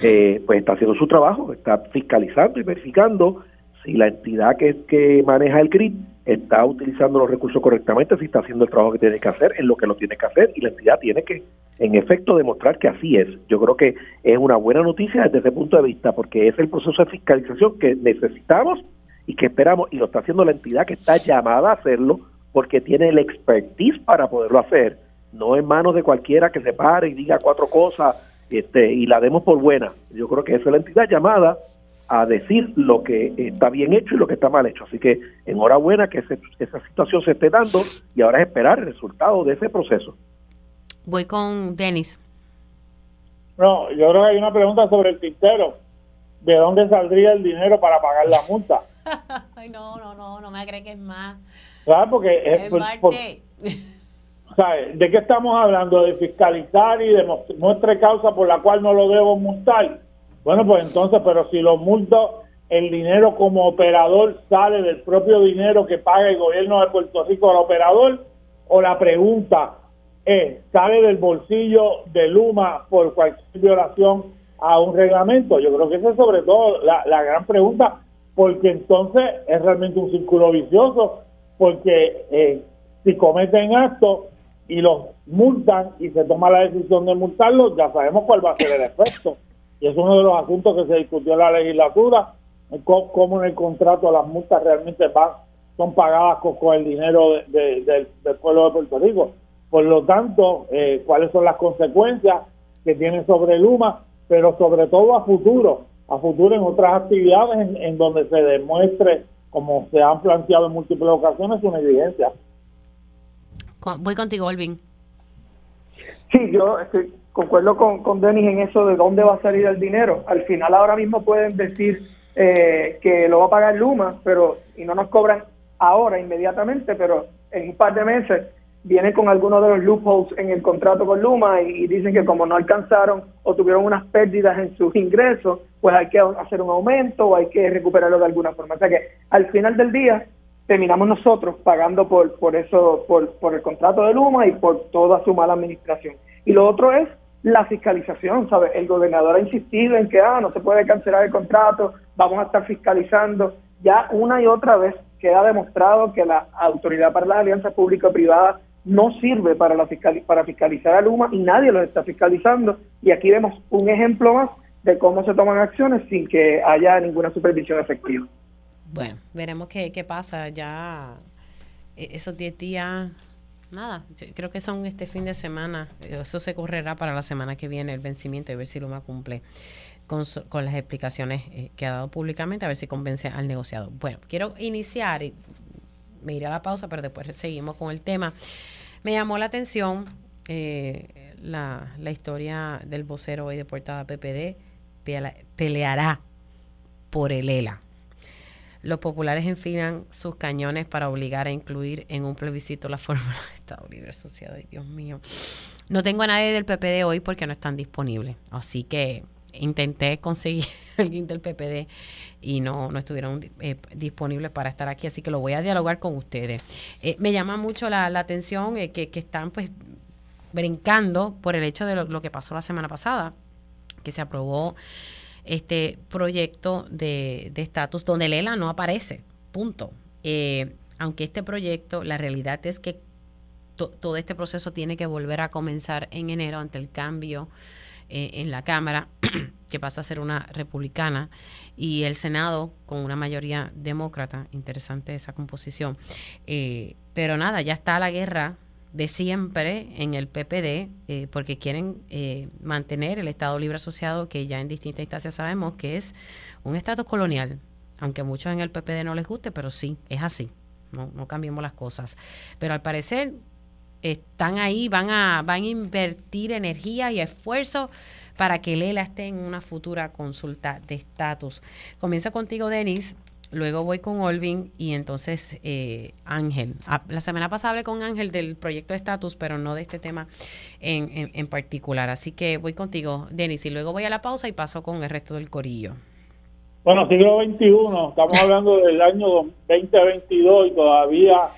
eh, pues está haciendo su trabajo, está fiscalizando y verificando si la entidad que, que maneja el grid está utilizando los recursos correctamente, si está haciendo el trabajo que tiene que hacer, en lo que lo tiene que hacer, y la entidad tiene que, en efecto, demostrar que así es. Yo creo que es una buena noticia desde ese punto de vista, porque es el proceso de fiscalización que necesitamos y que esperamos, y lo está haciendo la entidad que está llamada a hacerlo, porque tiene el expertise para poderlo hacer, no en manos de cualquiera que se pare y diga cuatro cosas este, y la demos por buena. Yo creo que esa es la entidad llamada a decir lo que está bien hecho y lo que está mal hecho. Así que enhorabuena que esa situación se esté dando y ahora es esperar el resultado de ese proceso. Voy con Denis. No, yo creo que hay una pregunta sobre el tintero. ¿De dónde saldría el dinero para pagar la multa? <laughs> Ay, no, no, no, no me agregues más. Claro, porque es, ¿De qué estamos hablando? ¿De fiscalizar y de muestre causa por la cual no lo debo multar? Bueno, pues entonces, pero si los multos, el dinero como operador sale del propio dinero que paga el gobierno de Puerto Rico al operador, o la pregunta es, ¿sale del bolsillo de Luma por cualquier violación a un reglamento? Yo creo que esa es sobre todo la, la gran pregunta, porque entonces es realmente un círculo vicioso, porque eh, si cometen actos y los multan y se toma la decisión de multarlos, ya sabemos cuál va a ser el efecto y es uno de los asuntos que se discutió en la legislatura, cómo en el contrato las multas realmente van, son pagadas con, el dinero del, pueblo de Puerto Rico. Por lo tanto, eh, cuáles son las consecuencias que tiene sobre Luma, pero sobre todo a futuro, a futuro en otras actividades en, donde se demuestre, como se han planteado en múltiples ocasiones, una Voy contigo, Olvin. Sí, yo estoy, concuerdo con, Denis en eso de dónde va a salir el dinero. Al final ahora mismo pueden decir eh, que lo va a pagar Luma, pero y no nos cobran ahora inmediatamente, pero en un par de meses vienen con algunos de los loopholes en el contrato con Luma y, dicen que como no alcanzaron o tuvieron unas pérdidas en sus ingresos, pues hay que hacer un aumento o hay que recuperarlo de alguna forma. O sea que al final del día terminamos nosotros pagando por, por eso, por, por el contrato de Luma y por toda su mala administración. Y lo otro es la fiscalización, ¿sabes? El gobernador ha insistido en que, ah, no se puede cancelar el contrato, vamos a estar fiscalizando. Ya una y otra vez queda demostrado que la Autoridad para las Alianzas Público-Privadas no sirve para, la para fiscalizar a Luma y nadie lo está fiscalizando. Y aquí vemos un ejemplo más de cómo se toman acciones sin que haya ninguna supervisión efectiva. Bueno, veremos qué, qué pasa. Ya eh, esos 10 días nada, creo que son este fin de semana. Eso se correrá para la semana que viene, el vencimiento, y ver si Luma cumple con, con las explicaciones eh, que ha dado públicamente, a ver si convence al negociado. Bueno, quiero iniciar, y me iré a la pausa, pero después seguimos con el tema. Me llamó la atención eh, la, la, historia del vocero hoy de Portada PPD, peleará por el ELA los populares enfilan sus cañones para obligar a incluir en un plebiscito la fórmula de Estado Libre Asociado. Dios mío. No tengo a nadie del PPD hoy porque no están disponibles. Así que intenté conseguir <laughs> a alguien del PPD y no, no estuvieron eh, disponibles para estar aquí. Así que lo voy a dialogar con ustedes. Eh, me llama mucho la, atención eh, que, están pues brincando por el hecho de lo que pasó la semana pasada, que se aprobó este proyecto de estatus donde Lela no aparece, punto. Eh, aunque este proyecto, la realidad es que todo este proceso tiene que volver a comenzar en enero ante el cambio eh, en la Cámara, <clears throat> que pasa a ser una republicana, y el Senado con una mayoría demócrata. Interesante esa composición. Eh, pero nada, ya está la guerra de siempre en el PPD, eh, porque quieren eh, mantener el Estado Libre Asociado, que ya en distintas instancias sabemos que es un Estado colonial, aunque a muchos en el PPD no les guste, pero sí, es así, no, no cambiemos las cosas. Pero al parecer están ahí, van a, van a invertir energía y esfuerzo para que Lela esté en una futura consulta de estatus. Comienza contigo, Denis. Luego voy con Olvin y entonces eh, Ángel. Ah, la semana pasada hablé con Ángel del proyecto de estatus, pero no de este tema en, en, particular. Así que voy contigo, Denis, y luego voy a la pausa y paso con el resto del corillo. Bueno, siglo XXI, estamos hablando del año 2022 y todavía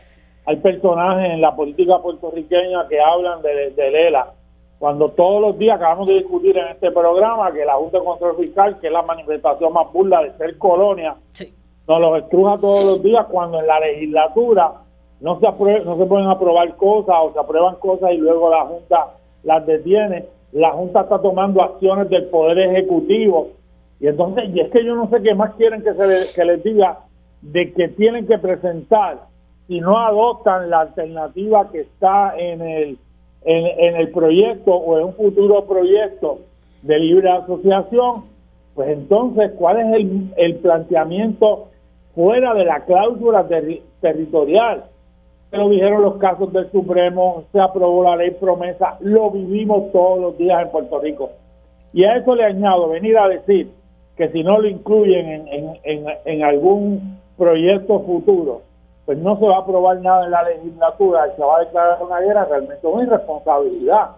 hay personajes en la política puertorriqueña que hablan de, de Lela. Cuando todos los días acabamos de discutir en este programa que la Junta de Control Fiscal, que es la manifestación más burla de ser colonia, sí nos los estruja todos los días cuando en la legislatura no se, no se pueden aprobar cosas o se aprueban cosas y luego la Junta las detiene. La Junta está tomando acciones del Poder Ejecutivo. Y entonces, y es que yo no sé qué más quieren que, se que les diga de que tienen que presentar si no adoptan la alternativa que está en el, en, el proyecto o en un futuro proyecto de libre asociación, pues entonces, ¿cuál es el, el planteamiento fuera de la cláusula territorial. Se lo dijeron los casos del Supremo, se aprobó la ley promesa, lo vivimos todos los días en Puerto Rico. Y a eso le añado venir a decir que si no lo incluyen en, en, en, algún proyecto futuro, pues no se va a aprobar nada en la legislatura y se va a declarar una guerra, realmente es una irresponsabilidad.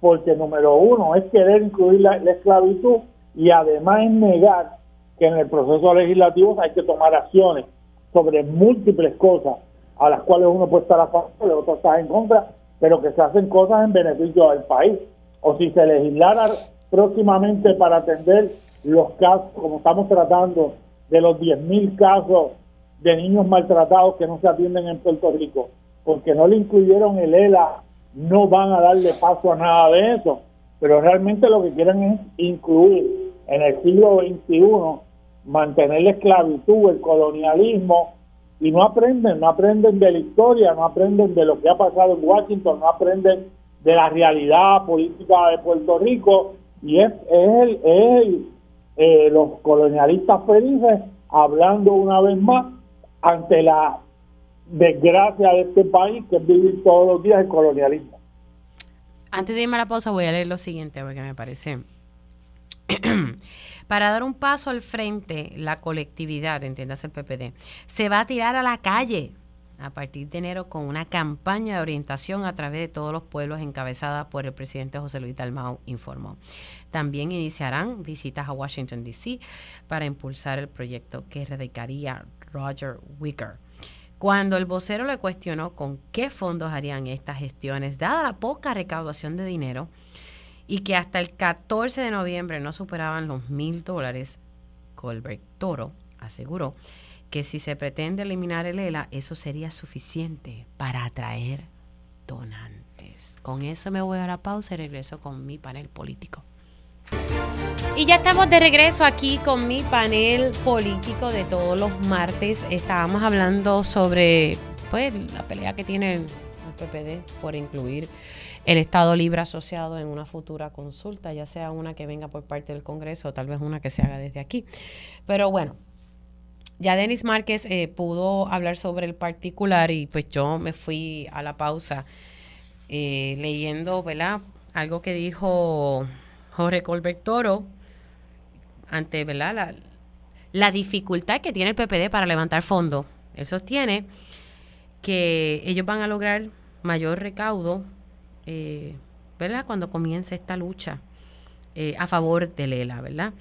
Porque número uno es querer incluir la, la esclavitud y además es negar que en el proceso legislativo hay que tomar acciones sobre múltiples cosas a las cuales uno puede estar a favor y otro está en contra, pero que se hacen cosas en beneficio del país. O si se legislara próximamente para atender los casos, como estamos tratando, de los 10.000 casos de niños maltratados que no se atienden en Puerto Rico, porque no le incluyeron el ELA, no van a darle paso a nada de eso, pero realmente lo que quieren es incluir en el siglo XXI mantener la esclavitud, el colonialismo, y no aprenden, no aprenden de la historia, no aprenden de lo que ha pasado en Washington, no aprenden de la realidad política de Puerto Rico, y es, es, el, eh, los colonialistas felices hablando una vez más ante la desgracia de este país que es vivir todos los días el colonialismo. Antes de irme a la pausa voy a leer lo siguiente porque me parece... <clears throat> Para dar un paso al frente, la colectividad, entiéndase el PPD, se va a tirar a la calle a partir de enero con una campaña de orientación a través de todos los pueblos encabezada por el presidente José Luis Dalmau, informó. También iniciarán visitas a Washington, D.C. para impulsar el proyecto que radicaría Roger Wicker. Cuando el vocero le cuestionó con qué fondos harían estas gestiones, dada la poca recaudación de dinero y que hasta el 14 de noviembre no superaban los mil dólares, Colbert Toro aseguró que si se pretende eliminar el ELA, eso sería suficiente para atraer donantes. Con eso me voy a la pausa y regreso con mi panel político. Y ya estamos de regreso aquí con mi panel político de todos los martes. Estábamos hablando sobre pues, la pelea que tiene el PPD por incluir el Estado Libre Asociado en una futura consulta, ya sea una que venga por parte del Congreso o tal vez una que se haga desde aquí. Pero bueno, ya Denis Márquez eh, pudo hablar sobre el particular y pues yo me fui a la pausa eh, leyendo, ¿verdad? Algo que dijo Jorge Colbert Toro ante, ¿verdad? La, la dificultad que tiene el PPD para levantar fondos. Él sostiene que ellos van a lograr mayor recaudo, eh, ¿verdad? Cuando comience esta lucha a favor del ELA, ¿verdad?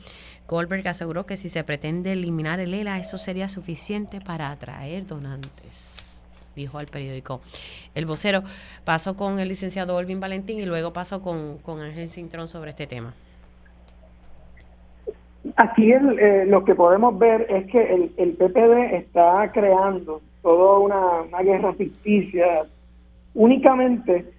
Goldberg aseguró que si se pretende eliminar el ELA, eso sería suficiente para atraer donantes, dijo al periódico El Vocero. Paso con el licenciado Olvin Valentín y luego paso con, con Ángel Cintrón sobre este tema. Aquí eh, lo que podemos ver es que el, el PPD está creando toda una, una guerra ficticia únicamente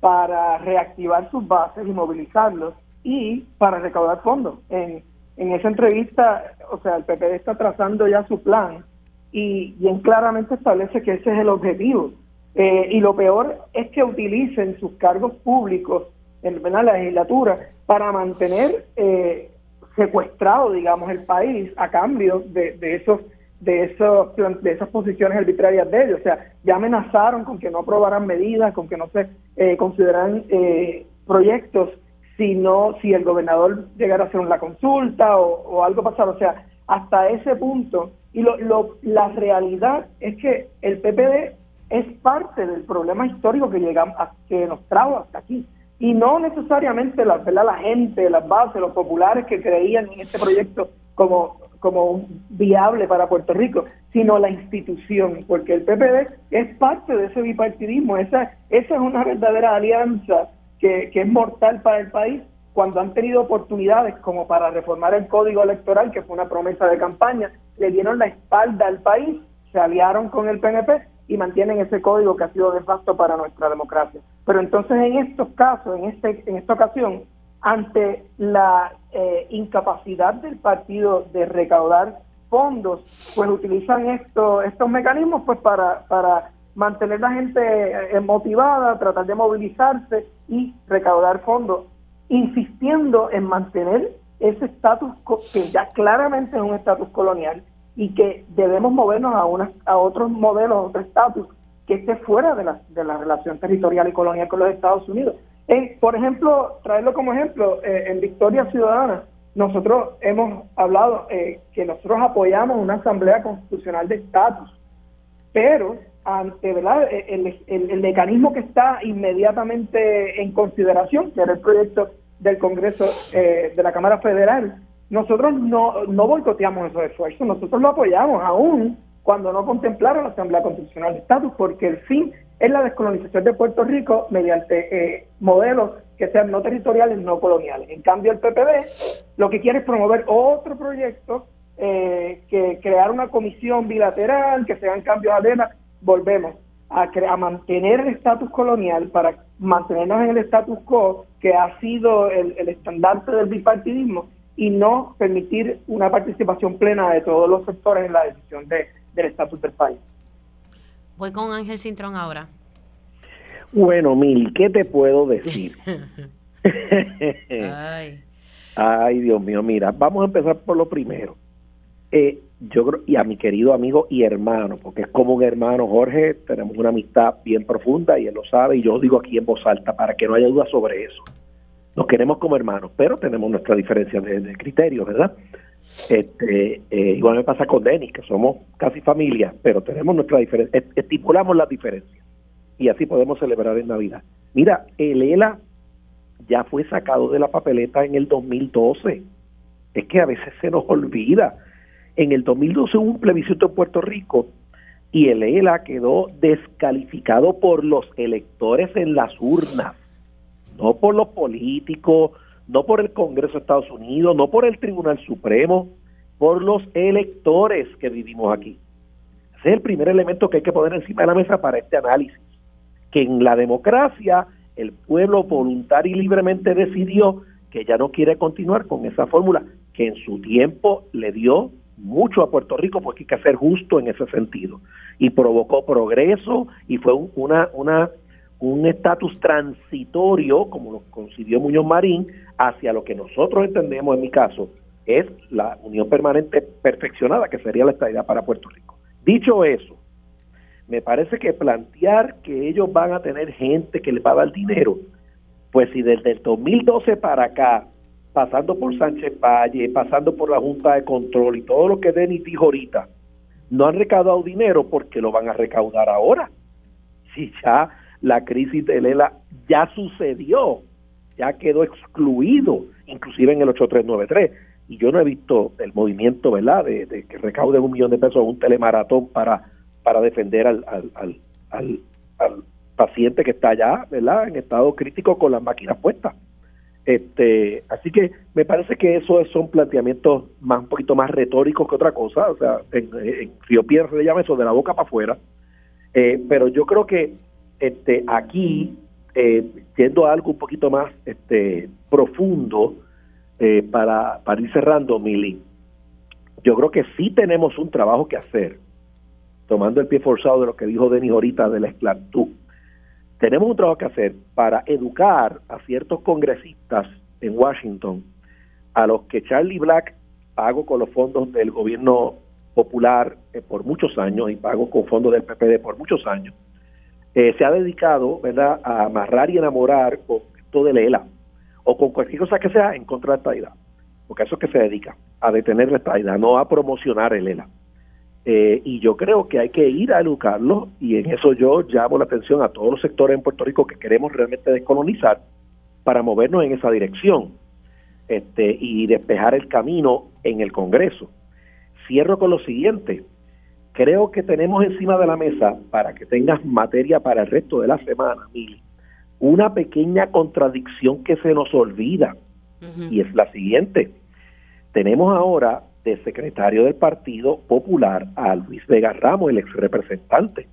para reactivar sus bases y movilizarlos y para recaudar fondos. En, en esa entrevista, o sea, el PPD está trazando ya su plan y bien claramente establece que ese es el objetivo. Eh, y lo peor es que utilicen sus cargos públicos en la legislatura para mantener eh, secuestrado, digamos, el país a cambio de, de esos de esos de esas posiciones arbitrarias de ellos. O sea, ya amenazaron con que no aprobaran medidas, con que no se eh, consideran eh, proyectos si no, si el gobernador llegara a hacer una consulta o, algo pasara. O sea, hasta ese punto. Y lo, lo, la realidad es que el PPD es parte del problema histórico que llegamos que nos trajo hasta aquí. Y no necesariamente la, la gente, las bases, los populares que creían en este proyecto como, como viable para Puerto Rico, sino la institución, porque el PPD es parte de ese bipartidismo. Esa, esa es una verdadera alianza que, es mortal para el país cuando han tenido oportunidades como para reformar el código electoral, que fue una promesa de campaña, le dieron la espalda al país, se aliaron con el PNP y mantienen ese código que ha sido de facto para nuestra democracia. Pero entonces en estos casos, en, este, en esta ocasión, ante la eh, incapacidad del partido de recaudar fondos, pues utilizan esto, estos mecanismos pues para, para mantener la gente eh, motivada, tratar de movilizarse y recaudar fondos, insistiendo en mantener ese estatus que ya claramente es un estatus colonial y que debemos movernos a, una, a otros modelos, otro estatus que esté fuera de la, de la relación territorial y colonial con los Estados Unidos. Por ejemplo, traerlo como ejemplo, eh, en Victoria Ciudadana, nosotros hemos hablado eh, que nosotros apoyamos una asamblea constitucional de estatus, pero ante ¿verdad? El, el, mecanismo que está inmediatamente en consideración, que era el proyecto del Congreso eh, de la Cámara Federal, nosotros no, no boicoteamos esos esfuerzos, nosotros lo apoyamos aún cuando no contemplaron la Asamblea Constitucional de Estatus, porque el fin es la descolonización de Puerto Rico mediante eh, modelos que sean no territoriales, no coloniales. En cambio, el PPD lo que quiere es promover otro proyecto, eh, que crear una comisión bilateral, que sean cambios además volvemos a, a mantener el estatus colonial para mantenernos en el estatus quo que ha sido el, estandarte del bipartidismo y no permitir una participación plena de todos los sectores en la decisión de, del estatus del país. Voy con Ángel Cintrón ahora. Bueno, Mil, ¿qué te puedo decir? <laughs> Ay. Ay, Dios mío, mira, vamos a empezar por lo primero. Eh, yo creo, y a mi querido amigo y hermano, porque es como un hermano Jorge, tenemos una amistad bien profunda y él lo sabe, y yo digo aquí en voz alta para que no haya duda sobre eso. Nos queremos como hermanos, pero tenemos nuestra diferencia de, de criterios, ¿verdad? Este, eh, igual me pasa con Denis, que somos casi familia, pero tenemos nuestra diferencia, estipulamos las diferencias y así podemos celebrar en Navidad. Mira, el ELA ya fue sacado de la papeleta en el 2012. Es que a veces se nos olvida. En el 2012 hubo un plebiscito en Puerto Rico y el ELA quedó descalificado por los electores en las urnas, no por los políticos, no por el Congreso de Estados Unidos, no por el Tribunal Supremo, por los electores que vivimos aquí. Ese es el primer elemento que hay que poner encima de la mesa para este análisis, que en la democracia el pueblo voluntario y libremente decidió que ya no quiere continuar con esa fórmula que en su tiempo le dio mucho a Puerto Rico porque hay que ser justo en ese sentido y provocó progreso y fue una una un estatus transitorio como lo concibió Muñoz Marín hacia lo que nosotros entendemos en mi caso es la unión permanente perfeccionada que sería la estabilidad para Puerto Rico. Dicho eso, me parece que plantear que ellos van a tener gente que les va a dar dinero, pues si desde el 2012 para acá, pasando por Sánchez Valle, pasando por la Junta de Control y todo lo que Denis dijo ahorita, no han recaudado dinero porque lo van a recaudar ahora. Si ya la crisis de Lela ya sucedió, ya quedó excluido, inclusive en el 8393. Y yo no he visto el movimiento, ¿verdad?, de, que recauden un millón de pesos un telemaratón para para defender al, al, al, paciente que está allá, ¿verdad? En estado crítico con las máquinas puestas. Este, así que me parece que eso son planteamientos más un poquito más retóricos que otra cosa, o sea, en, en Río Pierre le llama eso de la boca para afuera, eh, pero yo creo que este aquí eh, yendo a algo un poquito más este profundo eh, para, para ir cerrando, Mili, yo creo que sí tenemos un trabajo que hacer tomando el pie forzado de lo que dijo Denis ahorita de la esclavitud, tenemos un trabajo que hacer para educar a ciertos congresistas en Washington, a los que Charlie Black pago con los fondos del gobierno popular eh, por muchos años y pago con fondos del PPD por muchos años, eh, se ha dedicado ¿verdad? a amarrar y enamorar con esto de ELA o con cualquier cosa que sea en contra de esta idea, porque eso es que se dedica, a detener la estadidad, no a promocionar el ELA. Eh, y yo creo que hay que ir a educarlo y en eso yo llamo la atención a todos los sectores en Puerto Rico que queremos realmente descolonizar para movernos en esa dirección este, y despejar el camino en el Congreso. Cierro con lo siguiente. Creo que tenemos encima de la mesa, para que tengas materia para el resto de la semana, Mili, una pequeña contradicción que se nos olvida. Y es la siguiente. Tenemos ahora secretario del Partido Popular a Luis Vega Ramos, el ex representante.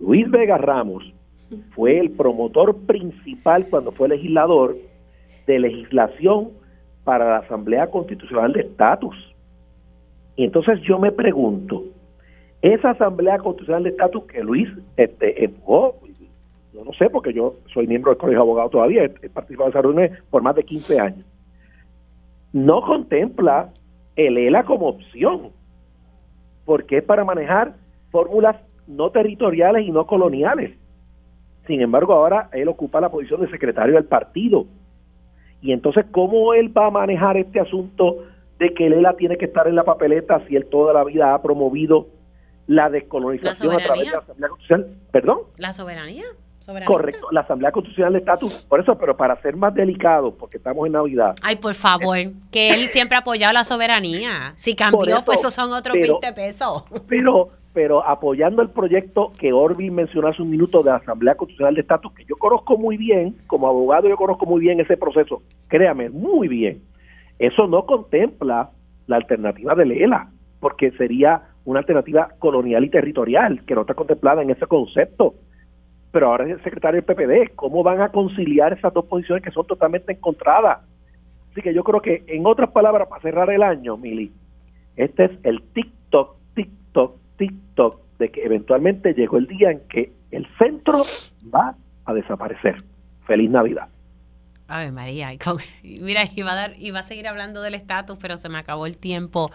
Luis Vega Ramos fue el promotor principal cuando fue legislador de legislación para la Asamblea Constitucional de Estatus. Y entonces yo me pregunto, esa Asamblea Constitucional de Estatus que Luis este, empujó, yo no sé porque yo soy miembro del Colegio de Abogados todavía, he participado de esa reunión por más de 15 años, no contempla el ELA como opción, porque es para manejar fórmulas no territoriales y no coloniales. Sin embargo, ahora él ocupa la posición de secretario del partido. Y entonces, ¿cómo él va a manejar este asunto de que el ELA tiene que estar en la papeleta si él toda la vida ha promovido la descolonización a través de la Asamblea Constitucional? ¿Perdón? La soberanía. Correcto, la Asamblea Constitucional de Estatus, por eso, pero para ser más delicado, porque estamos en Navidad. Ay, por favor, que él siempre ha apoyado la soberanía. Si cambió, pues esos son otros 20 pesos. <laughs> Pero, pero apoyando el proyecto que Orville mencionó hace un minuto de la Asamblea Constitucional de Estatus, que yo conozco muy bien, como abogado yo conozco muy bien ese proceso, créame, muy bien. Eso no contempla la alternativa de Lela, porque sería una alternativa colonial y territorial, que no está contemplada en ese concepto pero ahora es el secretario del PPD. ¿Cómo van a conciliar esas dos posiciones que son totalmente encontradas? Así que yo creo que, en otras palabras, para cerrar el año, Mili, este es el TikTok, TikTok, TikTok, de que eventualmente llegó el día en que el centro va a desaparecer. Feliz Navidad. Ave María, <laughs> mira, iba a, dar, iba a seguir hablando del estatus, pero se me acabó el tiempo.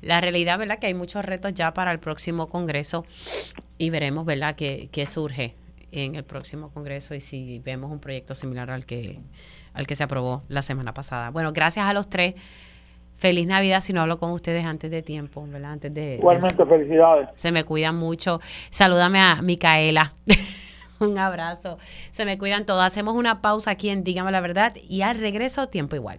La realidad, ¿verdad? Que hay muchos retos ya para el próximo Congreso y veremos, ¿verdad?, qué, qué surge en el próximo Congreso y si vemos un proyecto similar al que, al que se aprobó la semana pasada. Bueno, gracias a los tres. Feliz Navidad si no hablo con ustedes antes de tiempo, ¿verdad? Antes de... Igualmente, felicidades. Se me cuidan mucho. Salúdame a Micaela. <laughs> <laughs> Un abrazo. Se me cuidan todos. Hacemos una pausa aquí en Dígame la Verdad y al regreso tiempo igual.